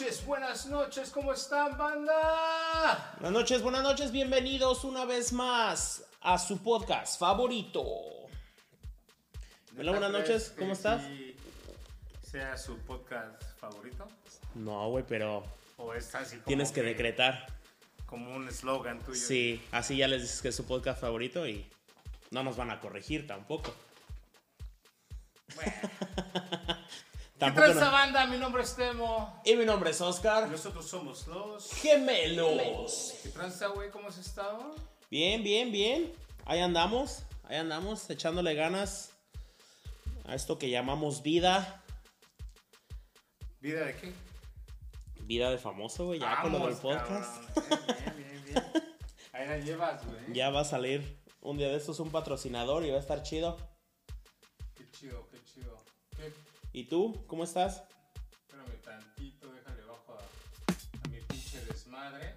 Buenas noches, buenas noches, ¿cómo están, banda? Buenas noches, buenas noches, bienvenidos una vez más a su podcast favorito. Hola, buenas noches, ¿cómo estás? Sí sea su podcast favorito? No, güey, pero ¿O es así como tienes que decretar. Como un eslogan tuyo. Sí, así ya les dices que es su podcast favorito y no nos van a corregir tampoco. Bueno. ¿Qué Tampoco tranza, no- banda? Mi nombre es Temo. Y mi nombre es Oscar. Nosotros somos los... Gemelos. ¿Qué tranza, güey? ¿Cómo has estado? Bien, bien, bien. Ahí andamos, ahí andamos, echándole ganas a esto que llamamos vida. ¿Vida de qué? Vida de famoso, güey, ya con lo del Vamos, podcast. cabrón. Bien, bien, bien, bien. Ahí la llevas, güey. Ya va a salir un día de estos un patrocinador y va a estar chido. Qué chido, qué. ¿Qué? ¿Y tú? ¿Cómo estás? Espérame tantito, déjale bajo a, a mi pinche desmadre.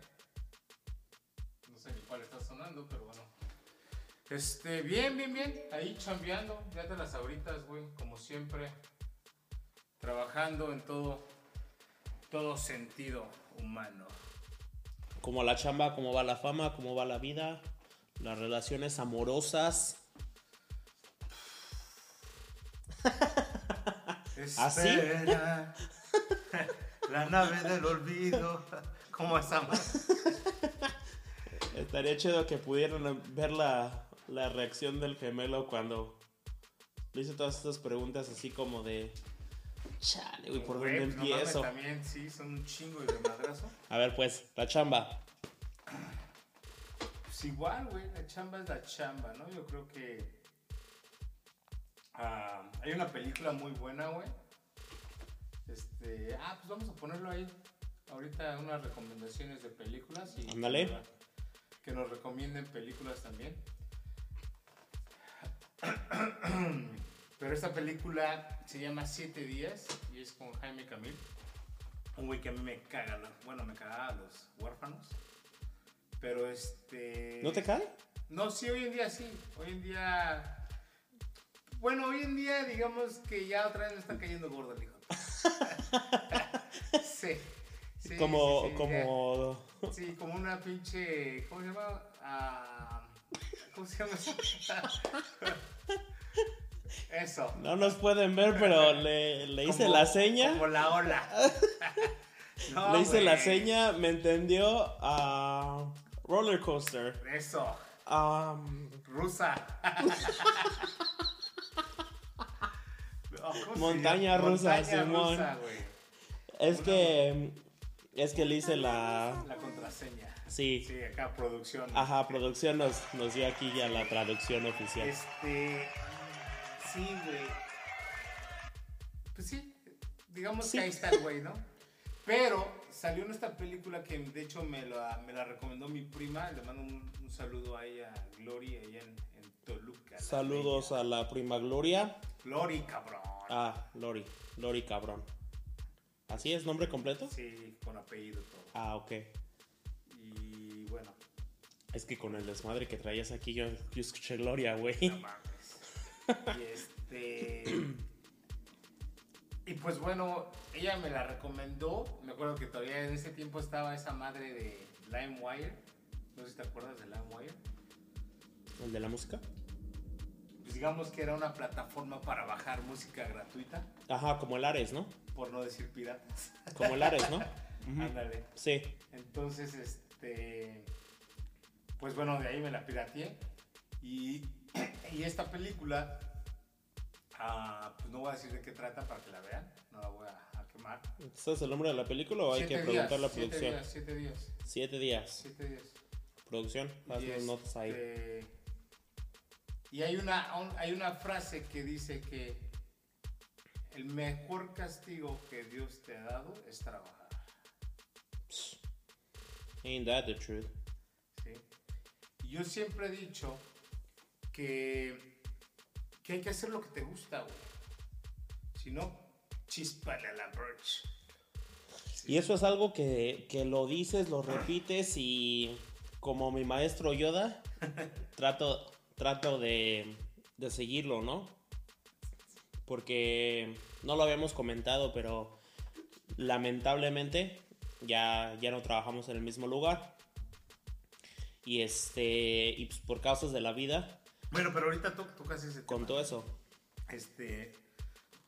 No sé ni cuál está sonando, pero bueno. Este, bien, bien, bien. Ahí chambeando, ya te las ahoritas, güey, como siempre. Trabajando en todo, todo sentido humano. ¿Cómo la chamba? ¿Cómo va la fama? ¿Cómo va la vida? Las relaciones amorosas. ¿Así? Espera, la nave del olvido. ¿Cómo estamos? Estaría chido que pudieran ver la, la reacción del gemelo cuando le hice todas estas preguntas así como de... Chale, güey, ¿por dónde pues, no mames, empiezo? también, sí, son un chingo de madrazo. A ver, pues, la chamba. Pues igual, güey, la chamba es la chamba, ¿no? Yo creo que ah, hay una película muy buena, güey. Este, ah, pues vamos a ponerlo ahí. Ahorita unas recomendaciones de películas y Ándale. que nos- que nos recomienden películas también. Pero esta película se llama Siete días y es con Jaime Camil. Un güey que a mí me caga, ¿no? bueno, me cagaba a los huérfanos. Pero este. ¿No te cae? No, sí, hoy en día sí. Hoy en día. Bueno, hoy en día, digamos que ya otra vez me está cayendo gordo el hijo. sí. sí, como, sí, sí, como... ya. Sí, como una pinche. ¿Cómo se llama? Ah, ¿Cómo se llama eso? Eso. No nos pueden ver, pero le, le hice Como- la seña. Como la ola. No, le hice la seña, me entendió a roller coaster. Eso. Am, Rusa. Oh, ¿cómo se Montaña rusa, Montaña Simón. rusa, es que es que le hice la La contraseña. sí, Sí, acá producción. ajá, producción nos, nos dio aquí ya la traducción oficial. Este. Sí, güey. Pues sí, digamos Sí. que ahí está el güey, ¿no? Pero salió en esta película que de hecho me la, me la recomendó mi prima. Le mando un, un saludo a ella, Glory, allá en Toluca. Saludos bella. a la prima Gloria. Glory, cabrón. Ah, Lori, Lori cabrón. ¿Así es nombre completo? Sí, con apellido todo. Ah, ok. Y bueno, Es que con el desmadre que traías aquí yo, yo escuché Gloria, güey. no mames. Y este. Y pues bueno, ella me la recomendó. Me acuerdo que todavía en ese tiempo estaba esa madre de LimeWire. No sé si te acuerdas de LimeWire. ¿El de la música? Pues digamos que era una plataforma para bajar música gratuita, Ajá, como el Ares, ¿no? por no decir piratas. Como el Ares, ¿no? Ándale. Sí. Entonces, este. Pues bueno, de ahí me la pirateé. Y, y esta película. ah, pues no voy a decir de qué trata para que la vean. No la voy a, a quemar. ¿Sabes el nombre de la película o hay Siete que preguntar la siete producción? días, siete días. Siete días. Siete días. Producción, haz Y, las notas ahí. Y hay una, un- hay una frase que dice que el mejor castigo que Dios te ha dado es trabajar. Ain't that the truth? ¿sí? Yo siempre he dicho que, que hay que hacer lo que te gusta, güey. Si no, chispale a la birch. Y eso es algo que, que lo dices, lo repites y como mi maestro Yoda, trato, trato de, de seguirlo, ¿no? Porque no lo habíamos comentado, pero lamentablemente ya, ya no trabajamos en el mismo lugar. Y este, y pues por causas de la vida, Bueno, pero ahorita to- tocas ese con todo eso. Este,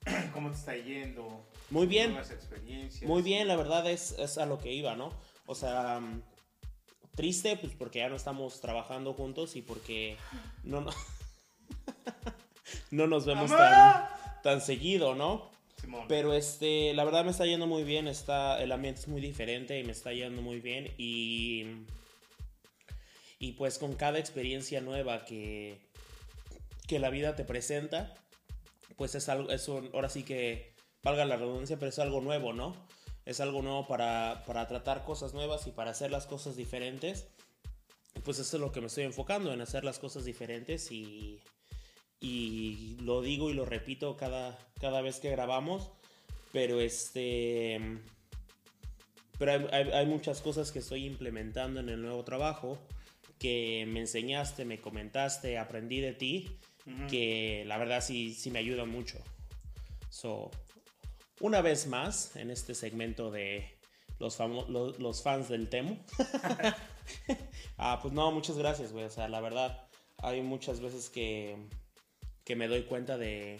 ¿cómo te está yendo? Muy bien. Nuevas experiencias. Muy bien, la verdad es, es a lo que iba, ¿no? O sea, triste, pues porque ya no estamos trabajando juntos y porque no, no, no nos vemos tan, tan seguido, ¿no? Simón. Pero este, la verdad me está yendo muy bien, está, el ambiente es muy diferente y me está yendo muy bien y, y pues con cada experiencia nueva que, que la vida te presenta, pues es algo, es un- ahora sí que, valga la redundancia, pero es algo nuevo, ¿no? Es algo nuevo para, para tratar cosas nuevas y para hacer las cosas diferentes. Pues eso es lo que me estoy enfocando, en hacer las cosas diferentes y, y lo digo y lo repito cada, cada vez que grabamos, pero este... Pero hay, hay- hay muchas cosas que estoy implementando en el nuevo trabajo que me enseñaste, me comentaste, aprendí de ti, que la verdad sí, sí me ayuda mucho. So, una vez más, en este segmento de los, famo- los, los fans del Temu. ah, pues no, muchas gracias, güey. O sea, la verdad, hay muchas veces que, que me doy cuenta de,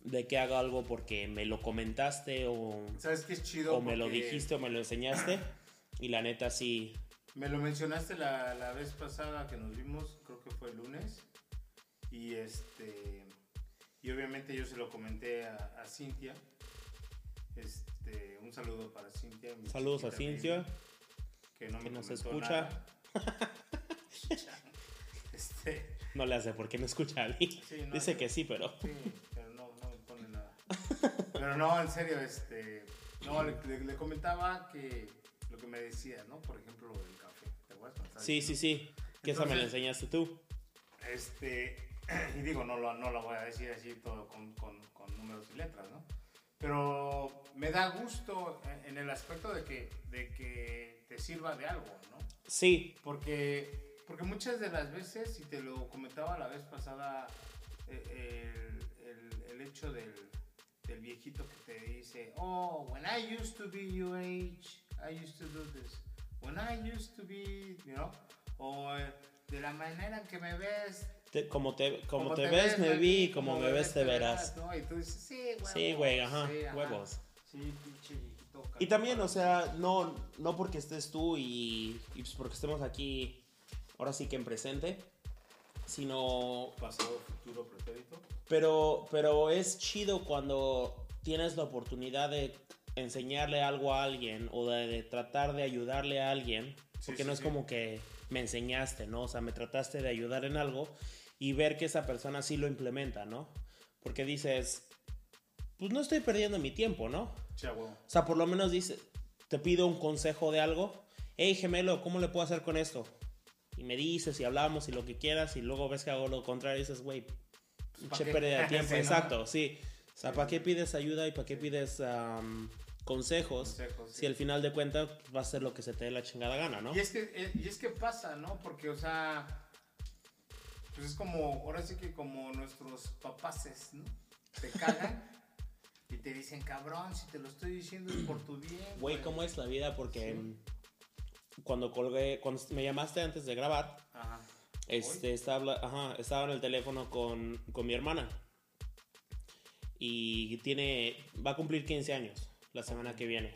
de que hago algo porque me lo comentaste o, ¿Sabes qué es chido? o me lo dijiste o me lo enseñaste. Y la neta sí, Me lo mencionaste la, la vez pasada que nos vimos, creo que fue el lunes. Y este. Y obviamente yo se lo comenté a, a Cintia. Este, un saludo para Cintia. saludos a Cintia. que no que me nos escucha. este, No le hace porque no escucha a mí. Sí, no, Dice yo- que sí, pero... sí, pero no, no me pone nada. Pero no, en serio, este. No, le, le- le comentaba que lo que me decía, ¿no? Por ejemplo, lo del café. Sí, sí, sí. Que esa me la enseñaste tú. Este, y digo, no lo, no lo voy a decir así todo con, con, con números y letras, ¿no? Pero me da gusto en, en el aspecto de que, de que te sirva de algo, ¿no? Sí, Porque, porque muchas de las veces, y te lo comentaba la vez pasada, eh, el, el, el hecho del, del viejito que te dice, oh, when I used to be your age, I used to do this. When I used to be, you know, o eh, de la manera en que me ves, te- como te, como te, ves, me vi, como me ves, te verás. ¿no? Y tú dices, sí, huevos. Sí, güey, ajá, sí, huevos. Sí, pinche viejito. Y también, o sea, no, no porque estés tú y, y pues porque estemos aquí, ahora sí que en presente, sino, Pasado, futuro, pretérito. pero, pero es chido cuando tienes la oportunidad de enseñarle algo a alguien o de, de tratar de ayudarle a alguien, Sí, porque sí, no es sí. como que me enseñaste, ¿no? O sea, me trataste de ayudar en algo y ver que esa persona sí lo implementa, ¿no? Porque dices, pues no estoy perdiendo mi tiempo, ¿no? Sí, a huevo. O sea, por lo menos dice, te pido un consejo de algo. Hey, gemelo, ¿cómo le puedo hacer con esto? Y me dices y hablamos y lo que quieras y luego ves que hago lo contrario y dices, güey, ¿pa' pinche qué? pérdida de tiempo. Sí, ¿no? Exacto, sí. O sea, ¿para qué pides ayuda y para qué pides am, consejos? Consejos, sí. Si al final de cuentas va a ser lo que se te dé la chingada gana, ¿no? Y es que, eh, y es que pasa, ¿no? Porque, o sea, pues es como, ahora sí que como nuestros papaces, ¿no? Te cagan y te dicen, cabrón, si te lo estoy diciendo es por tu bien. Güey, ¿cómo es la vida? Porque Sí. cuando colgué, cuando me llamaste antes de grabar, Ajá. Este, estaba, ajá, estaba en el teléfono con, con mi hermana. Y tiene, va a cumplir 15 años la semana que viene.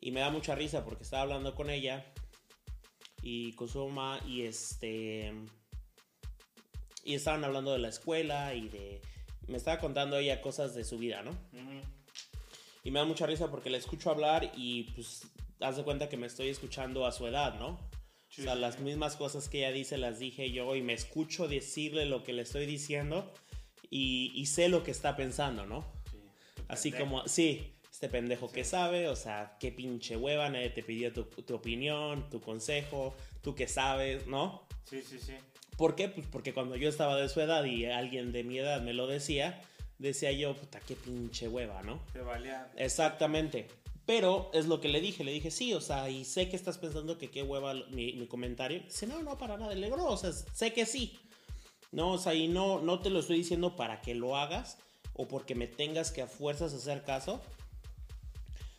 Y me da mucha risa porque estaba hablando con ella y con su mamá y este... Y estaban hablando de la escuela y de... Me estaba contando ella cosas de su vida, ¿no? Ujú. Y me da mucha risa porque la escucho hablar y pues haz de cuenta que me estoy escuchando a su edad, ¿no? Sí, o sea, sí, las mismas cosas que ella dice las dije yo y me escucho decirle lo que le estoy diciendo y, y sé lo que está pensando, ¿no? Sí. Así Pendejo. como, sí, este pendejo que sabe, o sea, qué pinche hueva, nadie te pidió tu, tu opinión, tu consejo, tú que sabes, ¿no? Sí, sí, sí. ¿Por qué? Pues porque cuando yo estaba de su edad y alguien de mi edad me lo decía, decía yo, puta, qué pinche hueva, ¿no? Te valía. Exactamente. Pero es lo que le dije, le dije, sí, o sea, y sé que estás pensando que qué hueva mi, mi comentario. Dice, no, no, para nada, le digo, no, o sea, sé que sí. No, o sea, y no, no te lo estoy diciendo para que lo hagas o porque me tengas que a fuerzas hacer caso.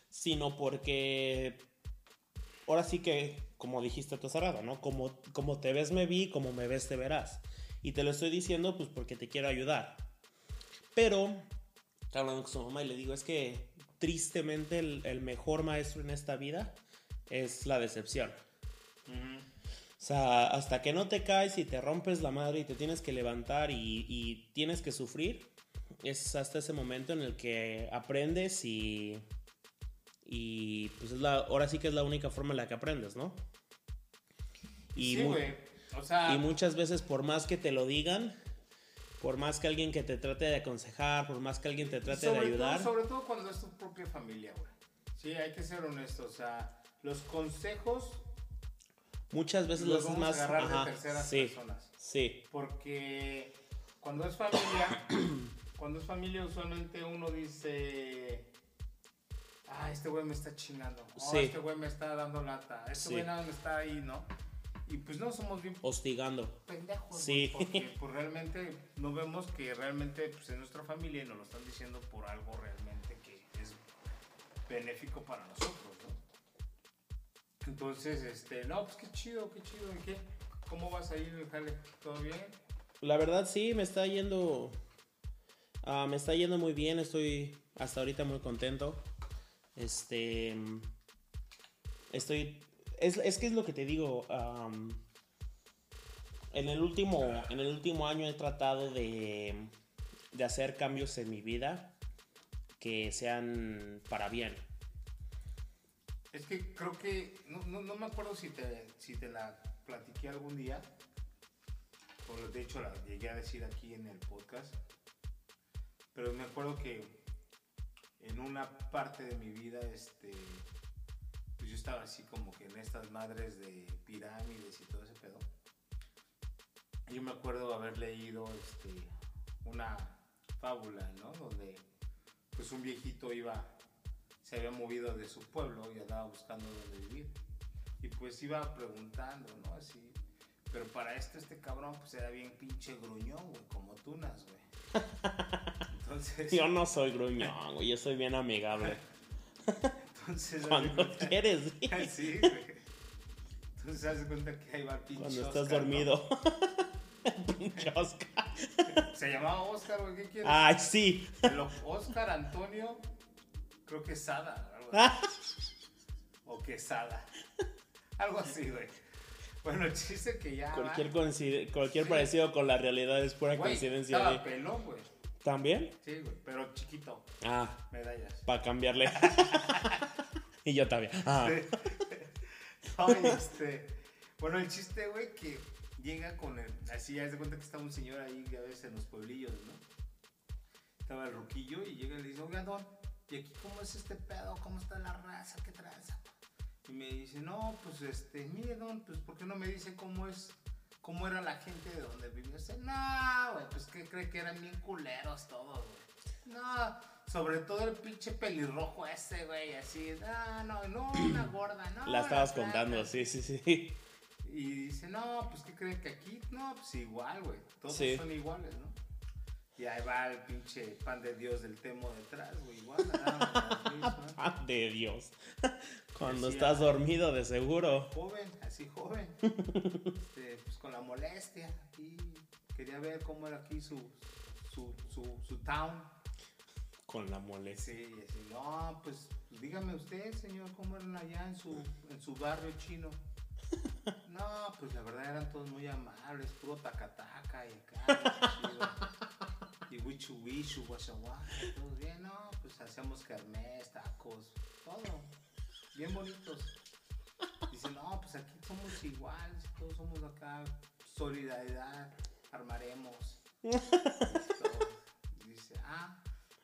sino porque ahora sí que, como dijiste tú cerrado, ¿no? Como, como te ves me vi, como me ves te verás. Y te lo estoy diciendo pues porque te quiero ayudar. Pero, hablando con su mamá y le digo, es que tristemente el, el mejor maestro en esta vida es la decepción. O sea, hasta que no te caes y te rompes la madre y te tienes que levantar y, y tienes que sufrir, es hasta ese momento en el que aprendes y, y pues es la, ahora sí que es la única forma en la que aprendes, ¿no? Y, sí, mu-. O sea, y muchas veces por más que te lo digan, por más que alguien que te trate de aconsejar, por más que alguien te trate de ayudar, Todo, sobre todo cuando es tu propia familia, güey. Sí, hay que ser honestos. O sea, los consejos muchas veces los vamos más... a agarrar ajá, de terceras sí, personas. sí, Porque cuando es familia, cuando es familia usualmente uno dice, ah, este güey me está chingando, oh, Sí. este güey me está dando lata, este Sí. güey nada me está ahí, ¿no? Y pues no somos bien hostigando. pendejos, Sí. porque pues realmente no vemos que realmente pues es nuestra familia nos lo están diciendo por algo realmente que es benéfico para nosotros, ¿no? Entonces, este, no, pues qué chido, qué chido, ¿y qué? ¿Cómo vas a ir en jale? ¿Todo bien? La verdad sí, me está yendo. ah, me está yendo muy bien, estoy hasta ahorita muy contento. Este. Estoy. Es, es que es lo que te digo. en, el último, en el último año he tratado de, de hacer cambios en mi vida que sean para bien. Es que creo que, no, no, no me acuerdo si te, si te la platiqué algún día, o de hecho la llegué a decir aquí en el podcast, pero me acuerdo que en una parte de mi vida, este, pues yo estaba así como que en estas madres de pirámides y todo ese pedo. Yo me acuerdo haber leído este, una fábula, ¿no? Donde pues un viejito iba se había movido de su pueblo y andaba buscando dónde vivir. Y pues iba preguntando, ¿no? Así. Pero para esto este cabrón pues era bien pinche gruñón, güey, como tunas, güey. Entonces, Yo no soy gruñón, güey, yo soy bien amigable. entonces Cuando quieres, Sí, güey. Entonces haz de cuenta que ahí va pinche cuando estás Oscar, ¿no? dormido. Pinche Oscar. Se llamaba Oscar, güey, ¿qué quieres? Ay, sí. El Oscar Antonio, creo que Sada, algo así. o Quesada. Algo así, güey. Bueno, el chiste que ya. Cualquier, cualquier parecido con la realidad es pura Güey, coincidencia. Estaba de- pelón, güey. ¿También? Sí, güey, pero chiquito. Ah, Medallas. para cambiarle. y yo también. Ah. Ay, este. Bueno, el chiste, güey, que llega con el. Así, ya se cuenta que estaba un señor ahí, a veces en los pueblillos, ¿no? Estaba el roquillo y llega y le dice, oiga, don, ¿y aquí cómo es este pedo? ¿Cómo está la raza? ¿Qué tranza? Y me dice, no, pues este, mire, don, pues ¿por qué no me dice cómo es? ¿Cómo era la gente de donde vivía usted? No, güey, pues que cree que eran bien culeros todos, güey. No, sobre todo el pinche pelirrojo ese, güey, así. No, no, no, una gorda, no. La estabas flaca". contando, sí, sí, sí. Y dice, no, pues ¿qué creen que aquí? No, pues igual, güey. Todos Sí. son iguales, ¿no? Y ahí va el pinche pan de Dios del Temo detrás, güey. Igual. Ah, de Dios. Cuando Decía- estás dormido, de seguro. Joven, así joven. Este, pues con la molestia. Quería ver cómo era aquí su, su, su, su town. Con la molestia. Sí, y así, no, pues, dígame usted, señor, cómo eran allá en su, en su barrio chino. No, pues la verdad eran todos muy amables, puro tacataca y acá, y wichu wichu, guachaguaca, todos bien, no, pues hacíamos kermés, tacos, todo, bien bonitos. Dice, no, pues aquí somos iguales, todos somos acá, solidaridad, armaremos. Y dice, ah,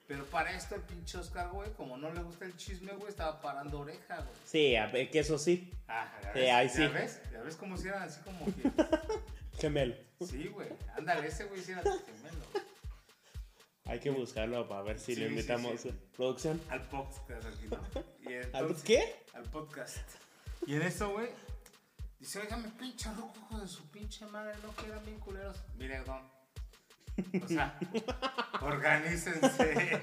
pero para esto el pinche Oscar, güey, como no le gusta el chisme, güey, estaba parando oreja, güey. Sí, a ver, que eso sí. Ah, ¿ya Sí, ahí ¿Ya sí. ves? ¿Ya ves cómo si eran así como que... Gemelo. Sí, güey. Ándale, ese güey sí era gemelo. Hay que buscarlo para ver si Sí, le sí, invitamos. sí. ¿Producción? Al podcast aquí, ¿no? Y ¿Al qué? Al podcast. Y en eso, güey, dice, oígame, pinche rojo, hijo de su pinche madre, no quedan bien culeros. Mire, don. O sea, organícense.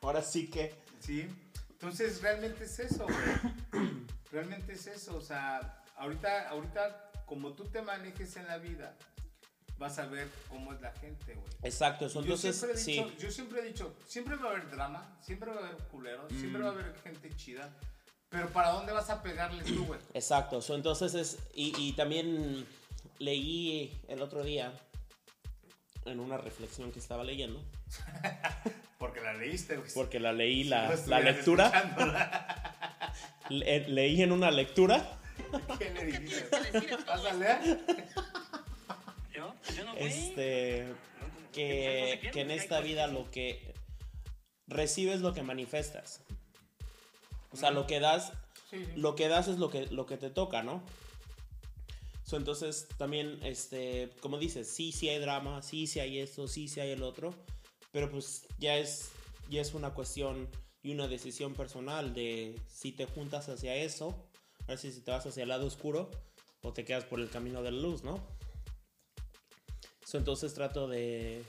Ahora sí que. Sí. Entonces, realmente es eso, güey. Realmente es eso. O sea, ahorita, ahorita, como tú te manejes en la vida, vas a ver cómo es la gente, güey. Exacto, eso Yo entonces siempre, he dicho, sí. yo siempre he dicho, siempre va a haber drama, siempre va a haber culeros, siempre va a haber gente chida, pero ¿para dónde vas a pegarle tú, güey? Exacto, eso entonces es. Y, y también leí el otro día en una reflexión que estaba leyendo, Porque la leíste, güey. porque la leí Si la, no la lectura, le- leí en una lectura ¿Qué le dijiste? ¿Vas a leer? Yo, yo no fui. Este, que, que en esta vida lo que recibes lo que manifestas. O sea, lo que das, Sí, sí. lo que das es lo que, lo que te toca, ¿no? So, entonces, también, este, como dices, sí, sí hay drama, sí, sí hay esto, sí, sí hay el otro, pero pues ya es, ya es una cuestión y una decisión personal de si te juntas hacia eso, a ver si te vas hacia el lado oscuro o te quedas por el camino de la luz, ¿no? So, entonces trato de,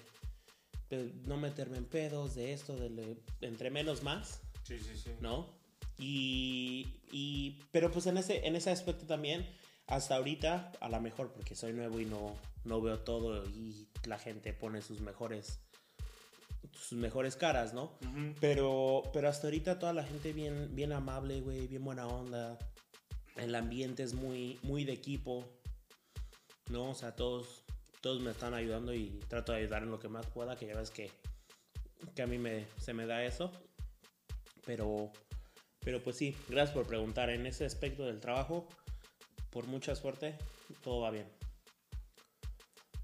de no meterme en pedos, de esto, de, entre menos más. Sí, sí, sí. ¿no? Y, y- pero pues en ese, en ese aspecto también, hasta ahorita, a lo mejor porque soy nuevo y no, no veo todo y la gente pone sus mejores, sus mejores caras, ¿no? Pero, pero hasta ahorita toda la gente bien, bien amable, güey, bien buena onda. El ambiente es muy, muy de equipo, ¿no? O sea, todos, todos me están ayudando y trato de ayudar en lo que más pueda, que ya ves que, que a mí me, se me da eso. Pero, pero pues sí, gracias por preguntar. En ese aspecto del trabajo, por mucha suerte, todo va bien.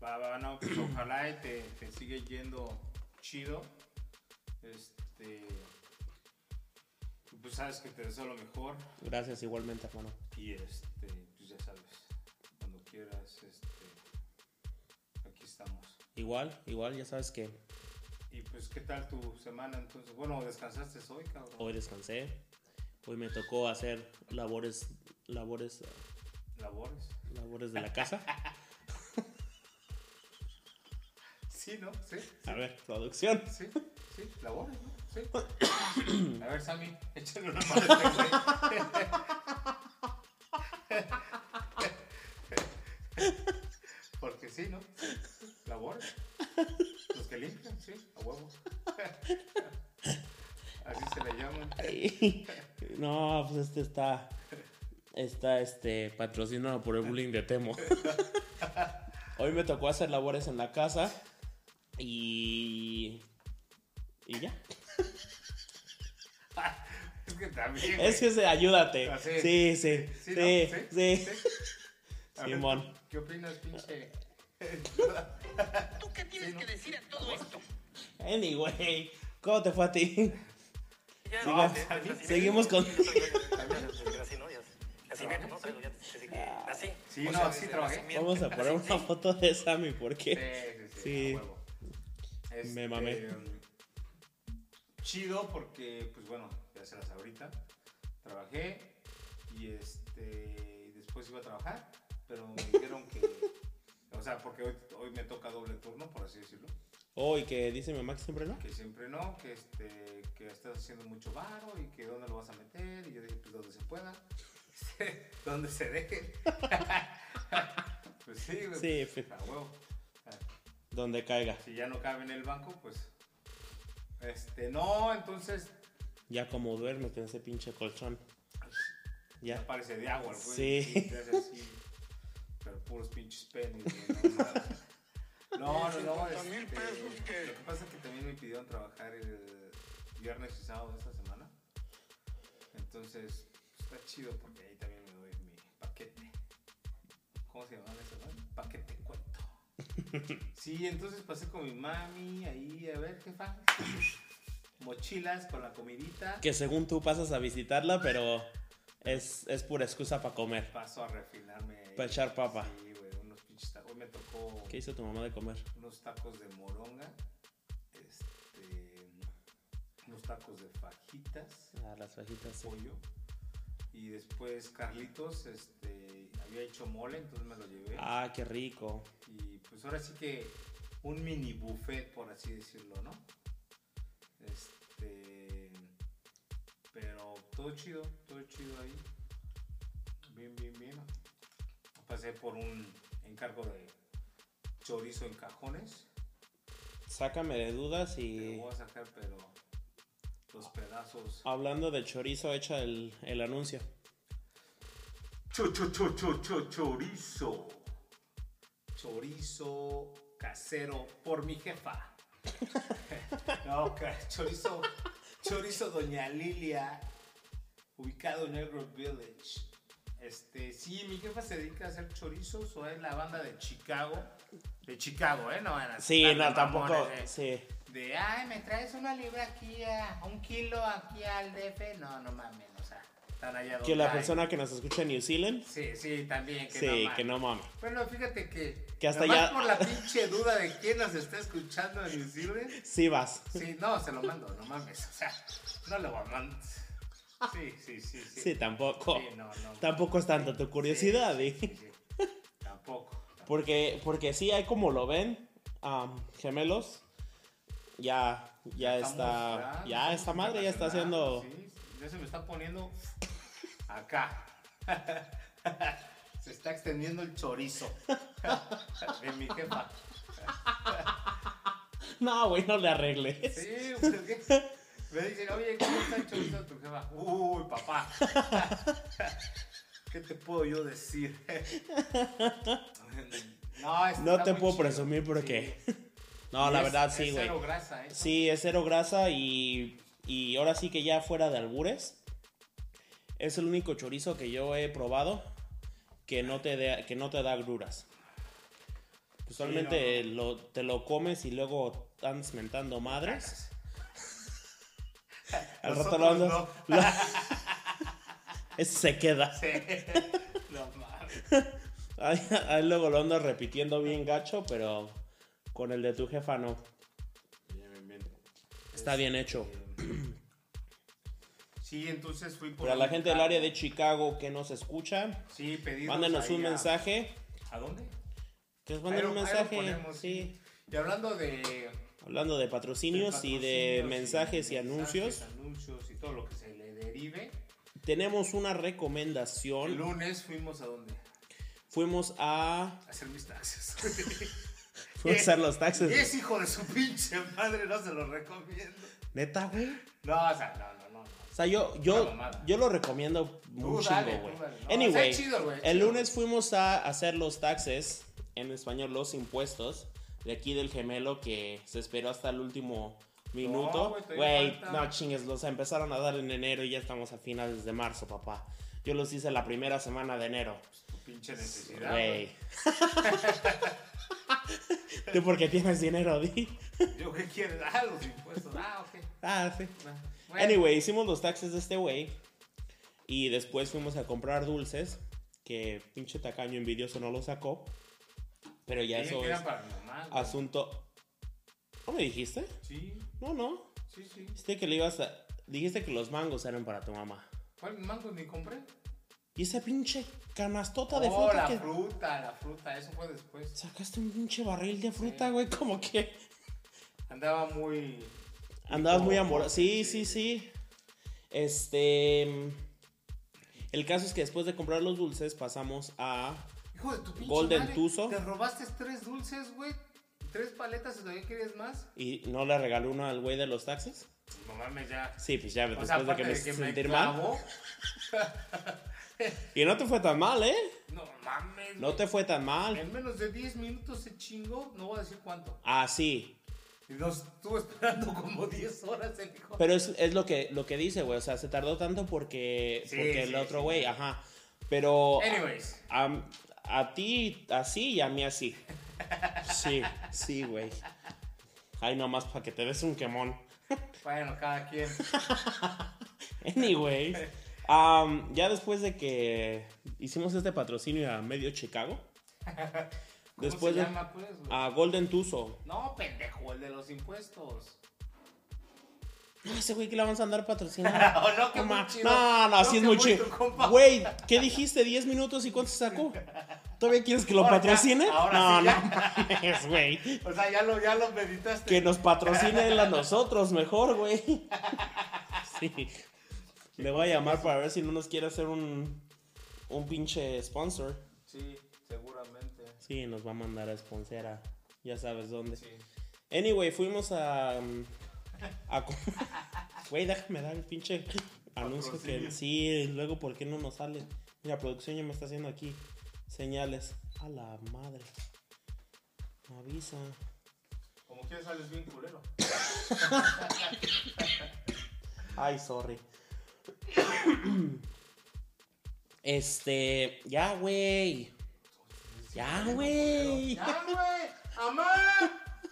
Va, va, no, pues ojalá y te, te sigue yendo chido. Este. Pues sabes que te deseo lo mejor. Gracias igualmente, hermano. Y este, pues ya sabes, cuando quieras, este. Estamos. Igual, igual, ya sabes que Y pues, ¿qué tal tu semana entonces? Bueno, descansaste hoy, cabrón. hoy descansé. Hoy me tocó hacer labores, labores, ¿Labores? labores de la casa. Sí, ¿no? Sí, A ver, producción. sí, sí, labores, ¿no? Sí. A ver, Sammy, échale una mano a este güey. Porque sí, ¿no? Los que limpian, sí, a huevo. Así se le llaman. No, pues este está, está este, patrocinado por el bullying de Temo. Hoy me tocó hacer labores en la casa y, y ya. Es que también. Es que se, ayúdate. Ah, Sí, sí. sí, Sí, sí, ¿no? sí. Simón. ¿Qué opinas, pinche? ¿Tú qué tienes que decir a todo esto? Anyway, ¿cómo te fue a ti? Ya, no, así- seguimos con- Así, ¿no? Ya- Así, mira, ¿no? Ya- así que- Así. Sí, no, sea, sí desde trabajé. Vamos a poner una foto de Sammy porque Sí, sí, sí. Huevo. Este, Me mamé. Chido porque, pues bueno, ya se las ahorita. Trabajé y este y después iba a trabajar, pero me dijeron que, o sea, porque hoy, hoy me toca doble turno, por así decirlo. hoy que dice mi mamá que siempre no. Que siempre no, que este que estás haciendo mucho varo y que dónde lo vas a meter. Y yo dije, pues donde se pueda, donde se deje. pues sí, güey. Sí, A huevo. Donde caiga. Si ya no cabe en el banco, pues. Este, no, entonces. Ya como duermes en ese pinche colchón. Ya Ya. parece de agua, güey. Sí. así, pero puros pinches penis, güey, no. No, no, no. Este, mil pesos, ¿qué? lo que pasa es que también me pidieron trabajar el viernes y sábado de esta semana. Entonces, está chido porque ahí también me doy mi paquete. ¿Cómo se llama eso, no? Paquete cuento. Sí, entonces pasé con mi mami ahí, a ver, jefa. Mochilas con la comidita. Que según tú pasas a visitarla, pero es, es pura excusa para comer. Paso a refinarme. Ahí. Pa' echar papa. Sí, güey, unos pinches tacos. Hoy me tocó ¿Qué hizo tu mamá de comer? unos tacos de moronga. Este. Unos tacos de fajitas. Ah, las fajitas. sí. pollo. Y después Carlitos este, había hecho mole, entonces me lo llevé. Ah, qué rico. Y pues ahora sí que un mini buffet, por así decirlo, ¿no? Este. Pero todo chido, todo chido ahí. Bien, bien, bien. Pasé por un encargo de chorizo en cajones. Sácame de dudas Te y lo voy a sacar, pero los pedazos. hablando de chorizo, echa el, el anuncio. Cho, cho, cho, cho, cho, chorizo. Chorizo casero por mi jefa. no, chorizo, chorizo Doña Lilia, ubicado en Negro Village. Este, sí, mi jefa se dedica a hacer chorizos o es la banda de Chicago. De Chicago, ¿eh? No van Sí, no, tampoco. mamones, ¿eh? Sí. De, ay, me traes una libra aquí, a, un kilo aquí al DF. No, no mames, o sea, están allá Que la donde hay. persona que nos escucha en New Zealand. Sí, sí, también. Que Sí, no mames. que no mames. Bueno, fíjate que. Que hasta ya- por la pinche duda de quién nos está escuchando en New Zealand. Sí vas. Sí, no, se lo mando, no mames. O sea, no le voy a mandar. Sí, sí, sí. Sí, Sí, tampoco. Sí, no, no. Tampoco es tanta tu curiosidad. ¿eh? sí, sí. Tampoco. Porque, porque sí, hay como lo ven, gemelos. Ya, ya Estamos- está. Ya esta madre ya está haciendo. Sí, ya se me está poniendo acá. Se está extendiendo el chorizo de mi jefa. No, güey, no le arregles. Sí, pues me dicen, oye, ¿cómo está el chorizo de tu jefa? Uy, papá. ¿Qué te puedo yo decir? No, está No te puedo chido. presumir porque. Sí. No, Y la es- verdad es sí, güey. cero grasa, ¿eh? Sí, es cero grasa y, y ahora sí que ya fuera de albures. Es el único chorizo que yo he probado que no te, da- que no te da agruras. Usualmente no, Lo, te lo comes y luego andas mentando madres. Al rato lo andas. no. lo- Ese se queda. Sí. No mames. Ahí, ahí luego lo andas repitiendo bien gacho, pero con el de tu jefa no. Bien, bien, bien. Está bien hecho. Sí, entonces fui por. Para la gente del área de Chicago que nos escucha, Sí, ahí un a- mensaje. ¿A dónde? Que manden lo- un mensaje. ponemos, sí. Y hablando de. Hablando de patrocinios y de mensajes y, anuncios, mensajes, anuncios y todo lo que se le derive. tenemos una El recomendación. lunes fuimos a dónde? Fuimos a, A hacer mis taxes. fuimos a hacer los taxes. es hijo de su pinche madre, no se lo recomiendo. Neta, güey. No, o sea, no, no, no. O sea, yo, yo, yo lo recomiendo tú güey. No, Anyway, chido, güey, el chido. lunes fuimos a hacer los taxes, en español los impuestos, de aquí del gemelo que se esperó hasta el último minuto. güey, falta. no chingues, los empezaron a dar en enero y ya estamos a finales de marzo, papá. Yo los hice la primera semana de enero. Tu pinche necesidad. Güey. ¿Tú por qué tienes dinero, Di? Yo qué quieres, ah, los impuestos. Ah, ok. Ah, sí. Bueno. Anyway, hicimos los taxes de este güey. Y después fuimos a comprar dulces. Que pinche tacaño envidioso no lo sacó. Pero ya eso que es para mi mamá. asunto. ¿No me dijiste? Sí, No, no. sí, sí. Dijiste que le ibas a. Dijiste que los mangos eran para tu mamá. ¿Cuál mango ni compré? Y esa pinche canastota de oh, fruta la que. fruta, la fruta, eso fue después. Sacaste un pinche barril de fruta, güey. Como que. Andaba muy. Andabas muy amoroso. Sí, sí, sí. Este. El caso es que después de comprar los dulces pasamos a. Hijo de tu pinche Golden madre, Tuzo. Te robaste tres dulces, güey. Tres paletas y todavía querías más. ¿Y no le regaló uno al güey de los taxis? No mames, ya. Sí, pues ya, O después sea, de que me me sentir mal. Y no te fue tan mal, ¿eh? No mames. No te fue tan mal. En menos de 10 minutos se chingó, no voy a decir cuánto. Ah, sí. Y nos estuvo esperando como 10 horas el hijo. Pero es, es lo, que, lo que dice, güey. O sea, se tardó tanto porque, Sí, porque sí, el otro sí. güey, ajá. Pero Anyways, a, a ti así y a mí así. Sí, sí, güey. Ay, nomás para que te des un quemón. bueno, cada quien. Anyway, um, ya después de que hicimos este patrocinio a medio Chicago, ¿Cómo después se de llama, pues, a Golden Tuzo. No, pendejo, el de los impuestos. No, ese güey que le vamos a andar patrocinando. Oh, no, que No, muy ma- chido. no, no, así es muy chido. Güey, ¿qué dijiste? ¿10 minutos y cuánto se sacó? ¿Todavía quieres que lo Ahora ya, patrocine? ahora no, sí no mames, güey. O sea, ya lo, ya lo meditaste. Que nos patrocine él a nosotros mejor, güey. Sí. Le voy a llamar para ver si no nos quiere hacer un, un pinche sponsor. Sí, seguramente. Sí, nos va a mandar a sponsor a ya sabes dónde. Sí. Anyway, fuimos a. um, a Güey, déjame dar el pinche anuncio que. Sí, luego, ¿por qué no nos sale? Mira, producción ya me está haciendo aquí señales. A la madre. Me avisa. Como quieras sales bien culero. Ay, sorry. Este. Ya, güey. Ya, güey. ¡Ya, güey! ¡Amá!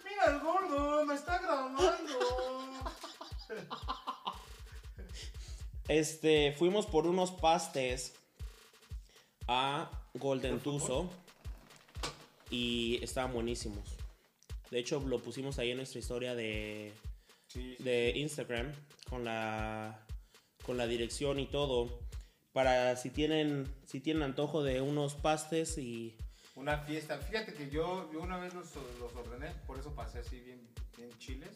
¡Mira el gordo! ¡Me está grabando! Este, fuimos por unos pastes a Golden Tuso y estaban buenísimos. De hecho, lo pusimos ahí en nuestra historia de, Sí, sí. de Instagram con la con la dirección y todo para si tienen si tienen antojo de unos pastes y Una fiesta. Fíjate que yo, yo una vez los, los ordené, por eso pasé así bien, bien chiles.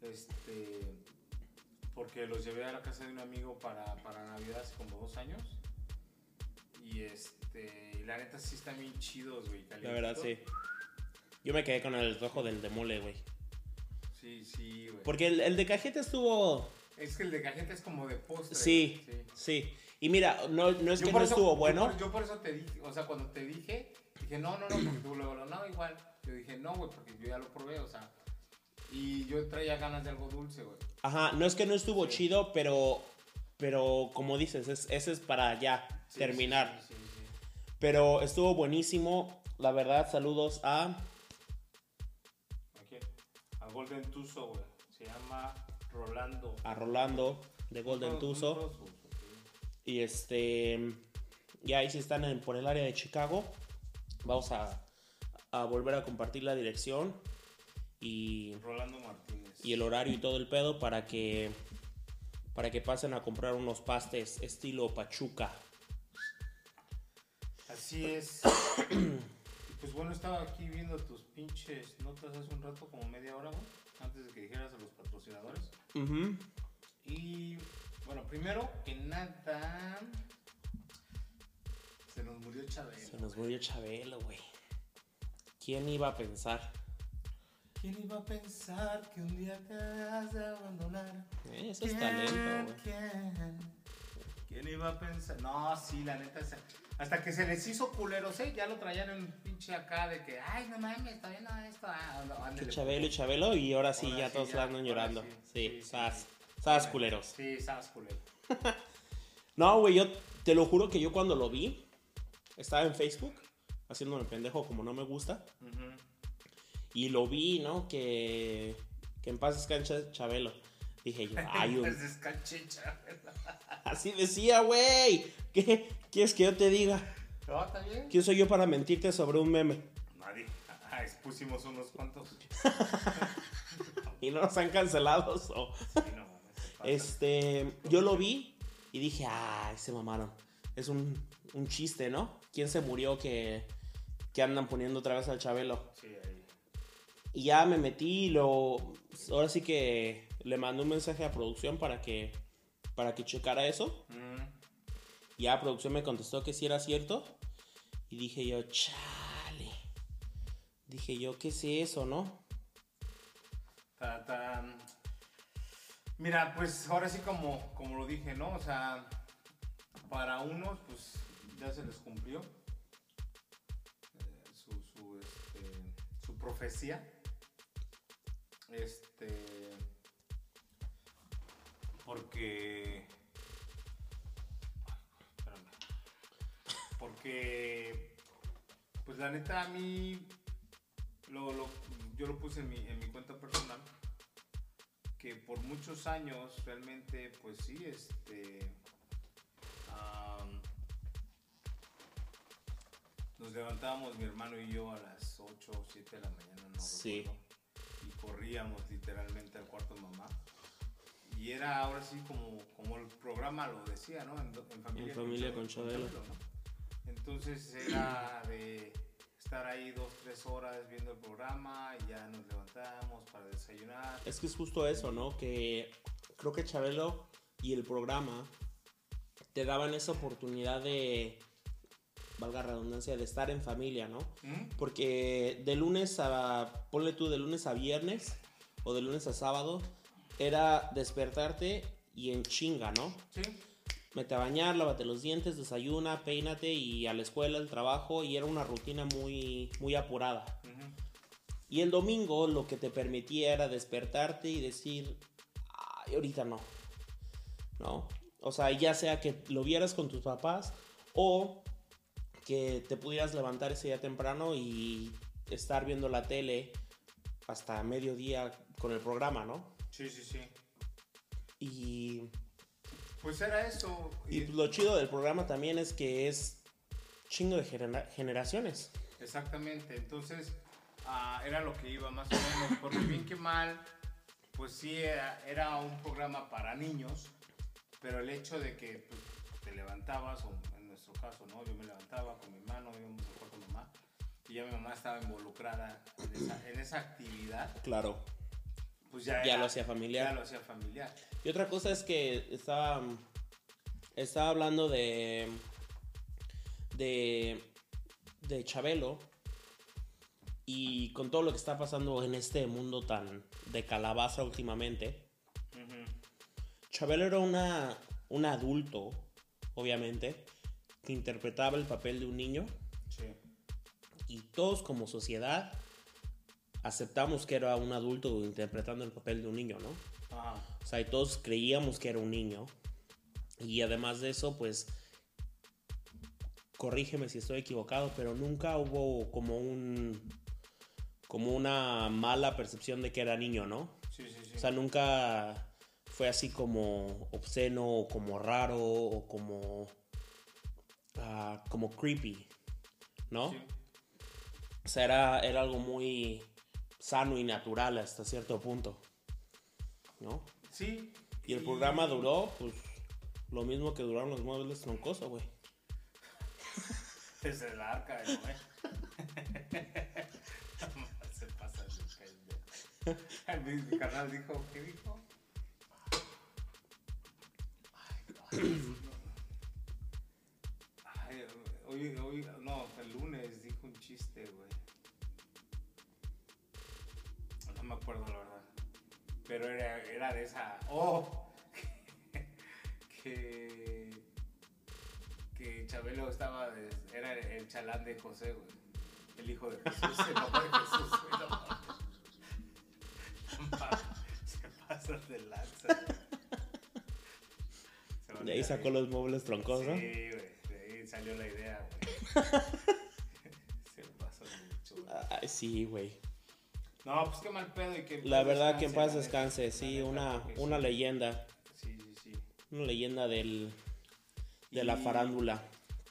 Este. Porque los llevé a la casa de un amigo para, para Navidad hace como dos años. Y este. Y la neta sí están bien chidos, güey. la verdad sí. Yo me quedé con el rojo del de mole, güey. Sí, sí, güey. Porque el, el de cajeta estuvo Es que el de cajeta es como de postre. sí, güey, sí. Y mira, no, no es Yo que no eso- estuvo bueno. Yo por, eso te dije, o sea, cuando te dije, dije, no, no, no, porque tú luego, no, igual. Yo dije, no, güey, porque yo ya lo probé, o sea. Y yo traía ganas de algo dulce, güey. Ajá, no es que no estuvo Sí. chido, pero pero como dices, es, ese es para ya Sí, terminar. Sí. Pero estuvo buenísimo. La verdad, saludos a Aquí, a Golden Tuso, güey. Se llama Rolando. a Rolando de Golden Tuso. Y este. Ya ahí si están en- por el área de Chicago. Vamos a, a volver a compartir la dirección. Y, Rolando Martínez. y el horario y todo el pedo para que. Para que pasen a comprar unos pastes estilo Pachuca. Así es. Y pues bueno, estaba aquí viendo tus pinches notas hace un rato, como media hora, güey. Antes de que dijeras a los patrocinadores. Ujú. Y bueno, primero que nada, se nos murió Chabelo. Se nos murió Chabelo, güey. ¿Quién iba a pensar? ¿Quién iba a pensar que un día te has de abandonar? Eh, Eso es talento, güey. ¿Quién? ¿Quién iba a pensar? No, sí, la neta. Hasta que se les hizo culeros, ¿eh? Ya lo traían en pinche acá de que, ay, no mames, está bien esto. Ah, ándale, Que Chabelo y Chabelo y ahora sí, Ahora ya sí, todos ya, andan llorando. sí. Sí, sas, sas culeros. Sí, sabes, culero. No, güey, yo te lo juro que yo cuando lo vi, estaba en Facebook, haciéndome pendejo como no me gusta, y lo vi, ¿no? Que, que en paz descanse Chabelo. Dije yo, ay, un- así decía, güey. ¿Qué quieres que yo te diga? No, está bien. ¿Quién soy yo para mentirte sobre un meme? Nadie. Ah, expusimos unos cuantos. Sí, Y no nos han cancelado. o- no, mames, se pasa. Este, yo lo vi y dije, ay, se mamaron. Es un, un chiste, ¿no? ¿Quién se murió que, que andan poniendo otra vez al Chabelo? Sí, ahí. Y ya me metí y lo... Ahora sí que le mandé un mensaje a producción para que, para que checara eso. Mm. Ya producción me contestó que sí era cierto. Y dije yo, chale. Dije yo, ¿qué es eso, no? Ta, ta. Mira, pues ahora sí como, como lo dije, ¿no? O sea, para unos, pues ya se les cumplió eh, su, su, este, su profecía. Este. Porque. Ay, espérame. Porque. Pues la neta, a mí. Lo, lo- yo lo puse en mi, en mi cuenta personal. Que por muchos años, realmente, pues sí, este. nos levantábamos mi hermano y yo a las 8 o 7 de la mañana, no Sí. recuerdo, y corríamos literalmente al cuarto de mamá. Y era ahora sí como, como el programa lo decía, ¿no? En, en familia, En familia con Chabelo. ¿no? Entonces era de estar ahí dos, tres horas viendo el programa y ya nos levantamos para desayunar. Es que es justo eso, ¿no? Que creo que Chabelo y el programa te daban esa oportunidad de, valga redundancia, de estar en familia, ¿no? ¿Mm? Porque de lunes a, ponle tú, de lunes a viernes o de lunes a sábado, era despertarte y en chinga, ¿no? Sí. Mete a bañar, lávate los dientes, desayuna, peínate y a la escuela, al trabajo, y era una rutina muy, muy apurada. Y el domingo lo que te permitía era despertarte y decir, ay, ahorita no. ¿No? O sea, ya sea que lo vieras con tus papás o que te pudieras levantar ese día temprano y estar viendo la tele hasta mediodía con el programa, ¿no? Sí, sí, sí. Y, Pues era eso. y lo chido del programa también es que es chingo de genera- generaciones. Exactamente, entonces ah, era lo que iba más o menos, porque bien que mal, pues sí, era, era un programa para niños, pero el hecho de que pues, te levantabas, o en nuestro caso, ¿no? Yo me levantaba con mi hermano, íbamos a con mamá, y ya mi mamá estaba involucrada en esa, en esa actividad, Claro. Pues ya, Ya era- lo hacía familiar. Ya lo hacía familiar. Y otra cosa es que estaba, estaba hablando de, de, de Chabelo y con todo lo que está pasando en este mundo tan de calabaza últimamente. Chabelo era una, un adulto, obviamente, que interpretaba el papel de un niño Sí, y todos como sociedad aceptamos que era un adulto interpretando el papel de un niño, ¿no? ajá, O sea, y todos creíamos que era un niño. Y además de eso, pues, corrígeme si estoy equivocado, pero nunca hubo como un, como una mala percepción de que era niño, ¿no? sí, sí, sí. O sea, nunca fue así como obsceno o como raro o como, ah, como creepy, ¿no? Sí. O sea, era, era algo muy sano y natural hasta cierto punto, ¿no? Sí, Y el programa duró, pues, lo mismo que duraron los muebles troncosos, güey. Desde el arca Noé. Se pasa pendejo. Mi, carnal dijo, ¿qué dijo? Ay, hoy, hoy, no, el lunes dijo un chiste, güey. Me acuerdo la verdad. Pero era, era de esa. ¡Oh! que. Que Chabelo estaba. de- era el chalán de José, güey. El hijo de Jesús, el papá de Jesús, güey. No. Se pasan de lanza. güey. De ahí sacó los muebles troncosos, ¿no? Sí, güey. De ahí salió la idea, güey. Se pasó mucho, güey. Ay, sí, güey. No, pues qué mal pedo y que La verdad que en paz descanse, sí, una, una sí. leyenda. Sí, sí, sí. Una leyenda del, de la farándula.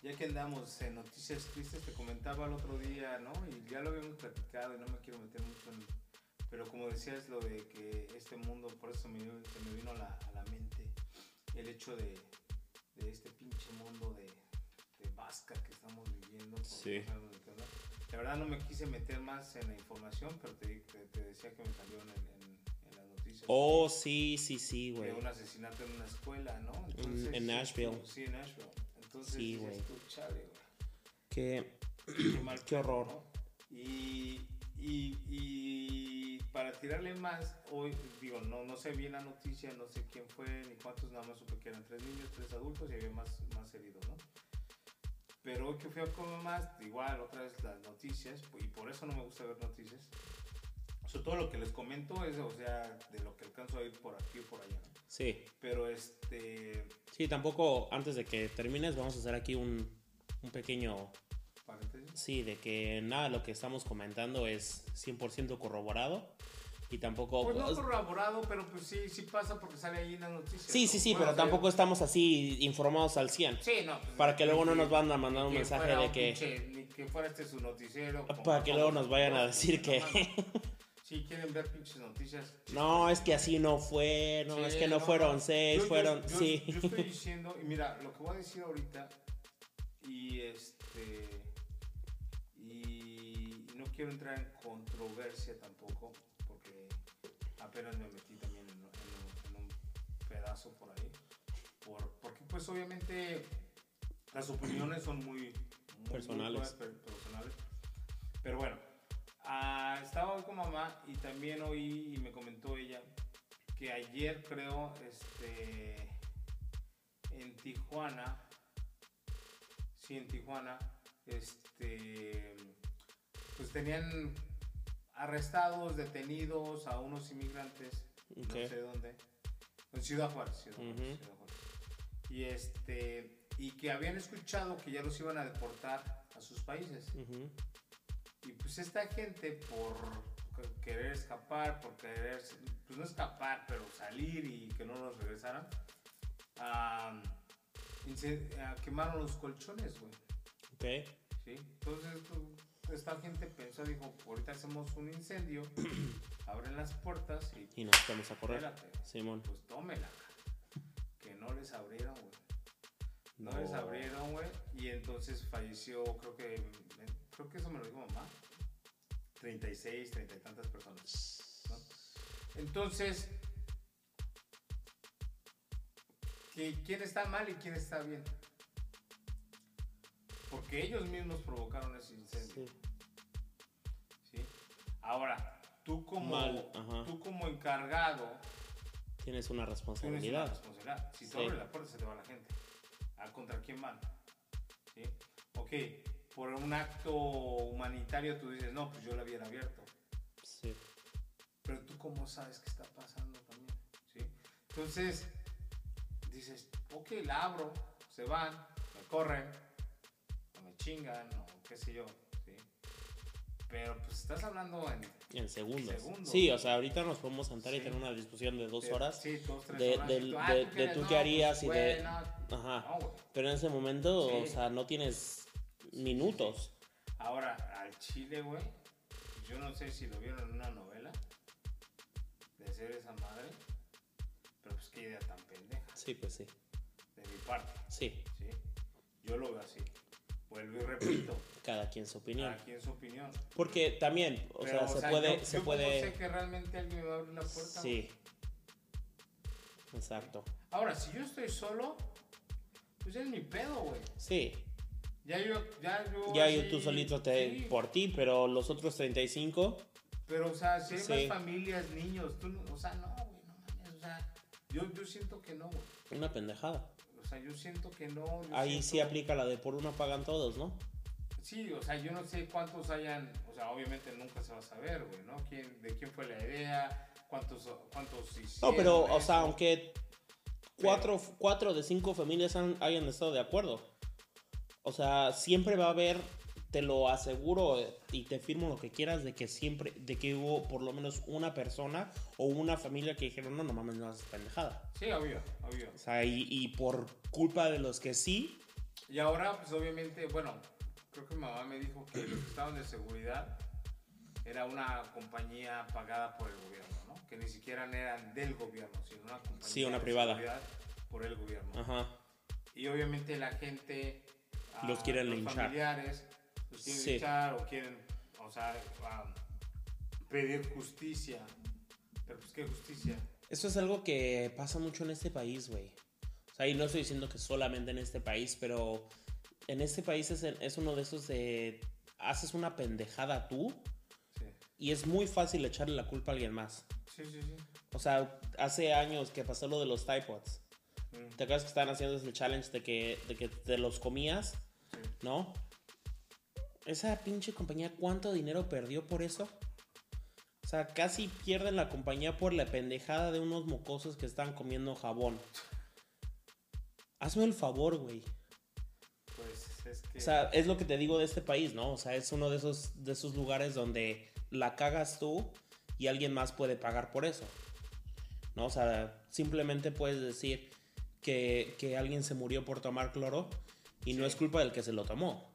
Ya que andamos en noticias tristes, te comentaba el otro día, ¿no? Y ya lo habíamos platicado y no me quiero meter mucho en... Pero como decías, lo de que este mundo, por eso me, se me vino a la, a la mente el hecho de, de este pinche mundo de, de vasca que estamos viviendo. por Sí. La verdad no me quise meter más en la información, pero te, te- te decía que me salió en, en- en las noticias. Oh, sí, sí, sí, de güey. un asesinato en una escuela, ¿no? En- en Nashville. Sí, en Nashville. Entonces, Sí, güey. Que, Qué, mal Qué horror. ¿no? Y, y, y para tirarle más, hoy, digo, no, no sé bien la noticia, no sé quién fue ni cuántos, nada más supe que eran tres niños, tres adultos y había más, más heridos, ¿no? Pero hoy que fui a comer más, igual, otra vez las noticias, y por eso no me gusta ver noticias. Sobre todo lo que les comento es, o sea, de lo que alcanzo a ir por aquí o por allá, ¿no? sí. Pero este, Sí, tampoco, antes de que termines, vamos a hacer aquí un, un pequeño... paréntesis. Sí, de que nada, lo que estamos comentando es 100% corroborado. Y tampoco... Pues no pues, corroborado, pero pues sí, sí pasa porque sale ahí en las noticias. sí, ¿no? sí, sí, Bueno, pero tampoco estamos así informados al 100. Sí, no. pues, Para que luego no nos van a mandar un mensaje de que- pinche- ni que fuera este su noticiero. Para que luego nos vayan a decir que... Sí, quieren ver pinches noticias. No, es que así no fue, no, Sí, es que no, no, fueron seis, Yo- yo- fueron... yo- sí. Yo estoy diciendo, y mira, lo que voy a decir ahorita, y este. Y no quiero entrar en controversia tampoco, apenas me metí también en, en un- en un pedazo por ahí. por, porque pues obviamente las opiniones son muy, muy- Personales. personales. Pero bueno, ah, estaba hoy con mamá y también oí y me comentó ella que ayer creo, este, en Tijuana, sí, en Tijuana, este, pues tenían arrestados, detenidos a unos inmigrantes, no sé dónde, en Ciudad Juárez, Ciudad Juárez. Ciudad Juárez. Y este, y que habían escuchado que ya los iban a deportar a sus países. Y pues esta gente por que- querer escapar, por querer, pues no escapar, pero salir y que no los regresaran, ah, quemaron los colchones, güey. Ok. ¿sí? Entonces pues, esta gente pensó, dijo, ahorita hacemos un incendio, abren las puertas y Y nos vamos a correr. espérate, Simón. pues tómela, que no les abrieron, güey. No, les abrieron, güey. Y entonces falleció, creo que, creo que eso me lo dijo mamá. 36, 30 y tantas personas. ¿no? Entonces, ¿qui- ¿quién está mal y quién está bien? Porque ellos mismos provocaron ese incendio. Sí. ¿sí? Ahora, tú como, Mal, tú como encargado, Tienes una Tienes una responsabilidad. Si tú Sí. abres la puerta, se te va la gente. ¿A contra quién van? ¿Sí? Ok, por un acto humanitario tú dices, no, pues yo la hubiera abierto. Sí. Pero tú cómo sabes qué está pasando también. ¿Sí? Entonces, dices, ok, la abro, se van, me corren, chingan, o qué sé yo. ¿sí? Pero pues estás hablando en... En segundos. Segundos. Sí, o sea, ahorita nos podemos sentar y tener una discusión de dos horas. Sí, dos, tres de- horas. tú, ah, de- ¿tú de tú qué No, harías y pues, de- no, Ajá. no. Pero en ese momento, o sea, no tienes minutos. Ahora, al chile, güey, yo no sé si lo vieron en una novela de ser esa madre, pero pues qué idea tan pendeja Sí, pues sí. de mi parte, Sí, ¿sí? Yo lo veo así. Vuelvo y repito, cada quien su opinión. su. Porque también, o Pero, sea, se puede, yo, se yo puede. sé que realmente alguien me va a abrir la puerta. Sí. Exacto. Ahora, si yo estoy solo, pues es mi pedo, güey. Sí. Ya yo, ya yo. Ya así- tú solito te sí, por ti, pero los otros 35, Pero, o sea, si hay Sí. más familias, niños, tú, no- o sea, no, güey, no mames, o sea, yo, yo siento que no, güey. una pendejada. O sea, yo siento que no. Ahí sí aplica la de por uno pagan todos, ¿no? Sí, o sea, yo no sé cuántos hayan, o sea, obviamente nunca se va a saber, güey, ¿no? ¿Quién, ¿De quién fue la idea? ¿Cuántos, cuántos hicieron No, pero, o sea, aunque cuatro, cuatro de cinco familias han- hayan estado de acuerdo. O sea, siempre va a haber, te lo aseguro y te firmo lo que quieras, de que siempre, de que hubo por lo menos una persona o una familia que dijeron, no, no mames, no haces pendejada. Sí, obvio, obvio. O sea, y, y por culpa de los que sí, Y ahora, pues obviamente, bueno, creo que mi mamá me dijo que los que estaban de seguridad era una compañía pagada por el gobierno, ¿no? Que ni siquiera eran del gobierno, sino una compañía Sí, una de privada. seguridad por el gobierno. ajá, Y obviamente la gente, ah, Los quieren los linchar. familiares, los quieren Sí. linchar o quieren, o sea, ah, pedir justicia. Pero pues qué justicia. Eso es algo que pasa mucho en este país, güey. O sea, y no estoy diciendo que solamente en este país, pero en este país es, es uno de esos de... Haces una pendejada tú Sí, y es muy fácil echarle la culpa a alguien más. sí, sí. sí. O sea, hace años que pasó lo de los Typods. Mm, ¿Te acuerdas que estaban haciendo ese challenge de que, de que te los comías? sí. ¿No? Esa pinche compañía, ¿cuánto dinero perdió por eso? O sea, casi pierden la compañía por la pendejada de unos mocosos que están comiendo jabón. Hazme el favor, güey. Pues es que... O sea, es lo que te digo de este país, ¿no? O sea, es uno de esos, de esos lugares donde la cagas tú y alguien más puede pagar por eso. ¿No? O sea, simplemente puedes decir que, que alguien se murió por tomar cloro y no es culpa del que se lo tomó.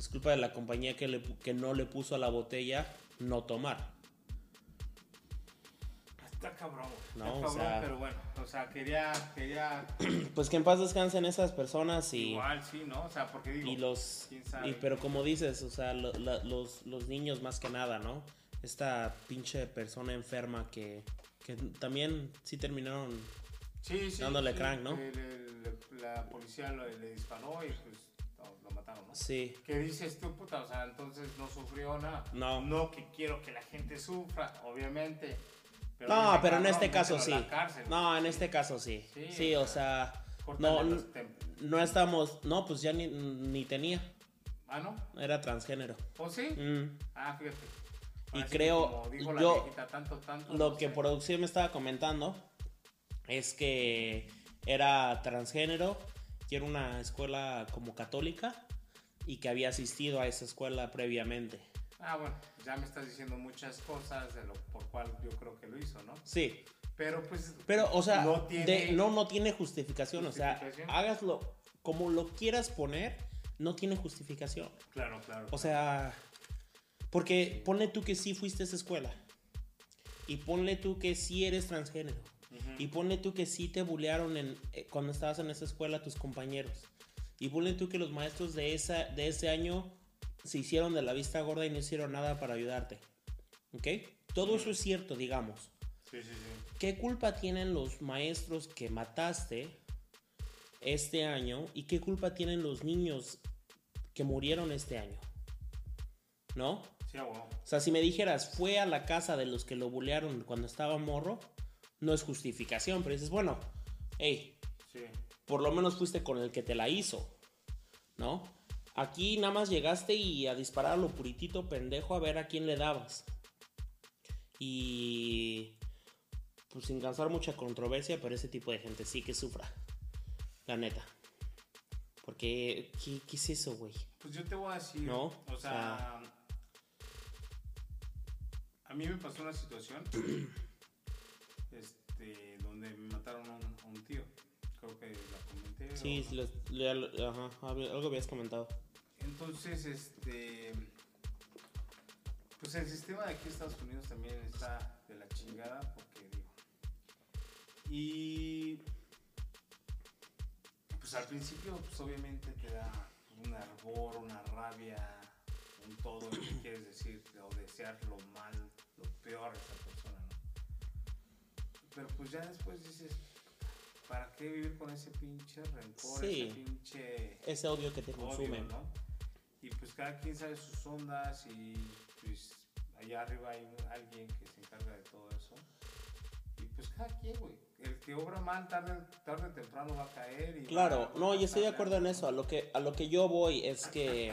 Es culpa de la compañía que, le, que no le puso a la botella no tomar. Está cabrón. No, Está o cabrón, sea- pero bueno, o sea, quería, quería Pues que en paz descansen esas personas y... igual, sí, ¿no? O sea, porque digo, Y los. quién sabe. Y, pero como dices, o sea, lo- la- los, los niños más que nada, ¿no? Esta pinche persona enferma que, que también sí terminaron Sí, sí. dándole sí, crank, ¿no? el- el- la policía lo- le disparó y pues lo, mataron, ¿no? Sí. ¿Qué dices tú, puta? O sea, entonces no sufrió nada. No. No que quiero que la gente sufra, obviamente. No, dime, pero en cabrón, este caso sí. cárcel. No, en este caso sí. Sí, Sí, o o sea, no, no estamos, no, pues ya ni, ni tenía, Ah, ¿no? era transgénero. ¿O sí? Mm. Ah, fíjate. Y sí que creo, como dijo la yo- viejita, tanto, tanto, Lo no que sé. producción me estaba comentando es que era transgénero, que era una escuela como católica y que había asistido a esa escuela previamente. Ah, bueno, ya me estás diciendo muchas cosas de lo por cual yo creo que lo hizo, ¿no? Sí, Pero pues. pero o sea, no tiene. de- no, no tiene justificación, o sea, Justificación. hágaslo como lo quieras poner, no tiene justificación. Claro, claro. O sea, porque ponle tú que sí fuiste a esa escuela. Y ponle tú que sí eres transgénero. Y ponle tú que sí te bullearon en, eh, cuando estabas en esa escuela tus compañeros. Y ponle tú que los maestros de, esa, de ese año se hicieron de la vista gorda y no hicieron nada para ayudarte. ¿Ok? Todo eso es cierto, digamos. Sí, sí, sí. ¿Qué culpa tienen los maestros que mataste este año? ¿Y qué culpa tienen los niños que murieron este año? ¿No? Sí, a huevo. O sea, si me dijeras, fue a la casa de los que lo bullearon cuando estaba morro, no es justificación, pero dices, bueno, hey, Sí. por lo menos fuiste con el que te la hizo, ¿no? Aquí nada más llegaste y a disparar a lo puritito pendejo a ver a quién le dabas. Y pues sin causar mucha controversia, pero ese tipo de gente sí que sufra. La neta. Porque, ¿qué, qué es eso, güey? Pues yo te voy a decir. No, O o sea. A mí me pasó una situación. Donde me mataron a un, a un tío. Creo que la comenté. Sí, o- sí, les- le- ajá, hab- algo habías comentado. Entonces, este. Pues el sistema de aquí en Estados Unidos también está de la chingada, porque digo. Y. Pues al principio, pues obviamente te da un ardor, una rabia, un todo lo que quieres decir o desear lo mal, lo peor a esa persona, ¿no? Pero pues ya después dices, ¿para qué vivir con ese pinche rencor, Sí. ese pinche Ese odio que te consume. ¿no? Y pues cada quien sabe sus ondas y pues allá arriba hay un- alguien que se encarga de todo eso. Y pues cada quien, güey. El que obra mal tarde, tarde o temprano va a caer. Y Claro, no, va y a estoy de acuerdo en eso. A lo que, a lo que yo voy es que.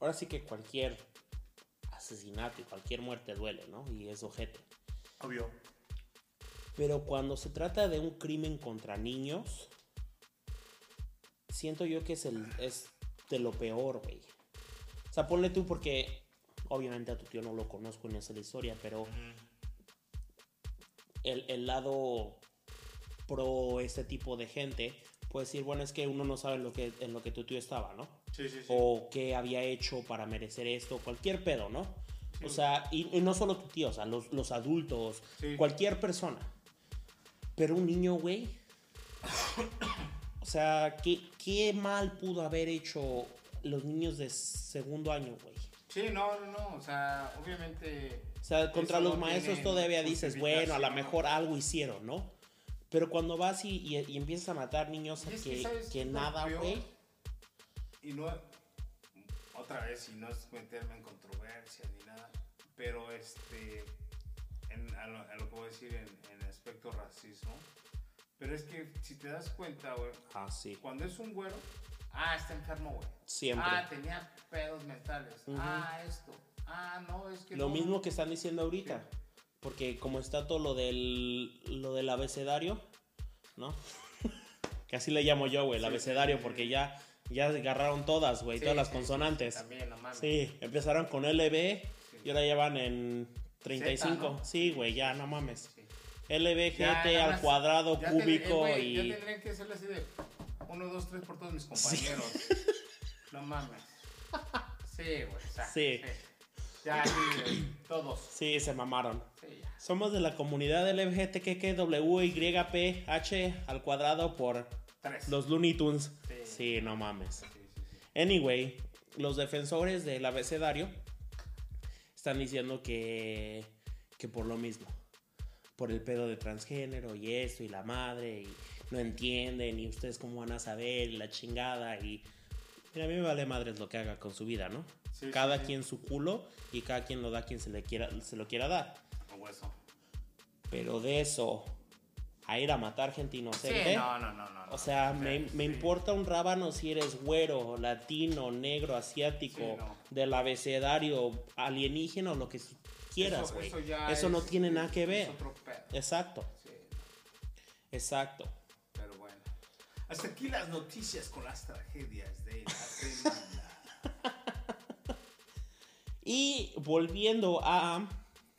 Ahora sí que cualquier asesinato y cualquier muerte duele, ¿no? Y es ojete. Obvio. Pero cuando se trata de un crimen contra niños, siento yo que es, el, es de lo peor, güey. O sea, ponle tú porque obviamente a tu tío no lo conozco ni sé la historia, pero el, el lado pro este tipo de gente puede decir, bueno, es que uno no sabe en lo que, en lo que tu tío estaba, ¿no? Sí, sí, sí. o qué había hecho para merecer esto, cualquier pedo, ¿no? O sea, y, y no solo tu tío, o sea, los, los adultos, cualquier persona. Pero un niño, güey. O sea, ¿qué, ¿qué mal pudo haber hecho los niños de segundo año, güey? Sí, no, no, no. O sea, obviamente. O sea, contra los no maestros todavía dices, bueno, a lo mejor algo hicieron, ¿no? Pero cuando vas y, y- y empiezas a matar niños es que, que, ¿sabes que qué es lo nada, güey. Y no. Otra vez, y no es meterme en controversias ni nada. Pero este. En, a, lo, a lo que voy a decir en, en aspecto racismo. Pero es que si te das cuenta, güey. Ah, sí. Cuando es un güero. Ah, está enfermo, güey. Siempre. Ah, tenía pedos mentales. Ah, esto. Ah, no, es que Lo no. mismo que están diciendo ahorita. Porque como está todo lo del, lo del abecedario, ¿no? que así le llamo yo, güey, el Sí, abecedario, sí, porque ya, ya agarraron todas, güey, todas las consonantes. Sí, también, no mames. Sí, empezaron con LB y ahora ya van en 35. Z, ¿no? Sí, güey, ya, no mames. Sí. LB, Ya, al cuadrado, ya cúbico güey, y... Ya tendrían que hacerle así de 1, 2, 3 por todos mis compañeros. No mames. Sí, güey. o sea, Sí. Ya, sí, todos. Sí, se mamaron. Sí, ya. Somos de la comunidad LGBTQWYPH al cuadrado por Tres. los Looney Tunes. Sí. Sí, no mames. Sí, sí, sí. Anyway, los defensores del abecedario están diciendo que, que por lo mismo. Por el pedo de transgénero y esto y la madre y no entienden y ustedes cómo van a saber y la chingada y mira, a mí me vale madres lo que haga con su vida, ¿no? Sí, cada sí, sí. quien su culo y cada quien lo da a quien se le quiera se lo quiera dar. O hueso. Pero de eso a ir a matar gente inocente, Sí, no, no, no, no. no. o sea, me, me sí. importa un rábano si eres güero, latino, negro, asiático, Sí, no. del abecedario, alienígena o lo que quieras, Eso- güey. eso Eso, ya no es- tiene nada que es ver. otro pedo. Exacto, Sí, exacto. pero bueno. Hasta aquí las noticias con las tragedias de la semana. Y volviendo a...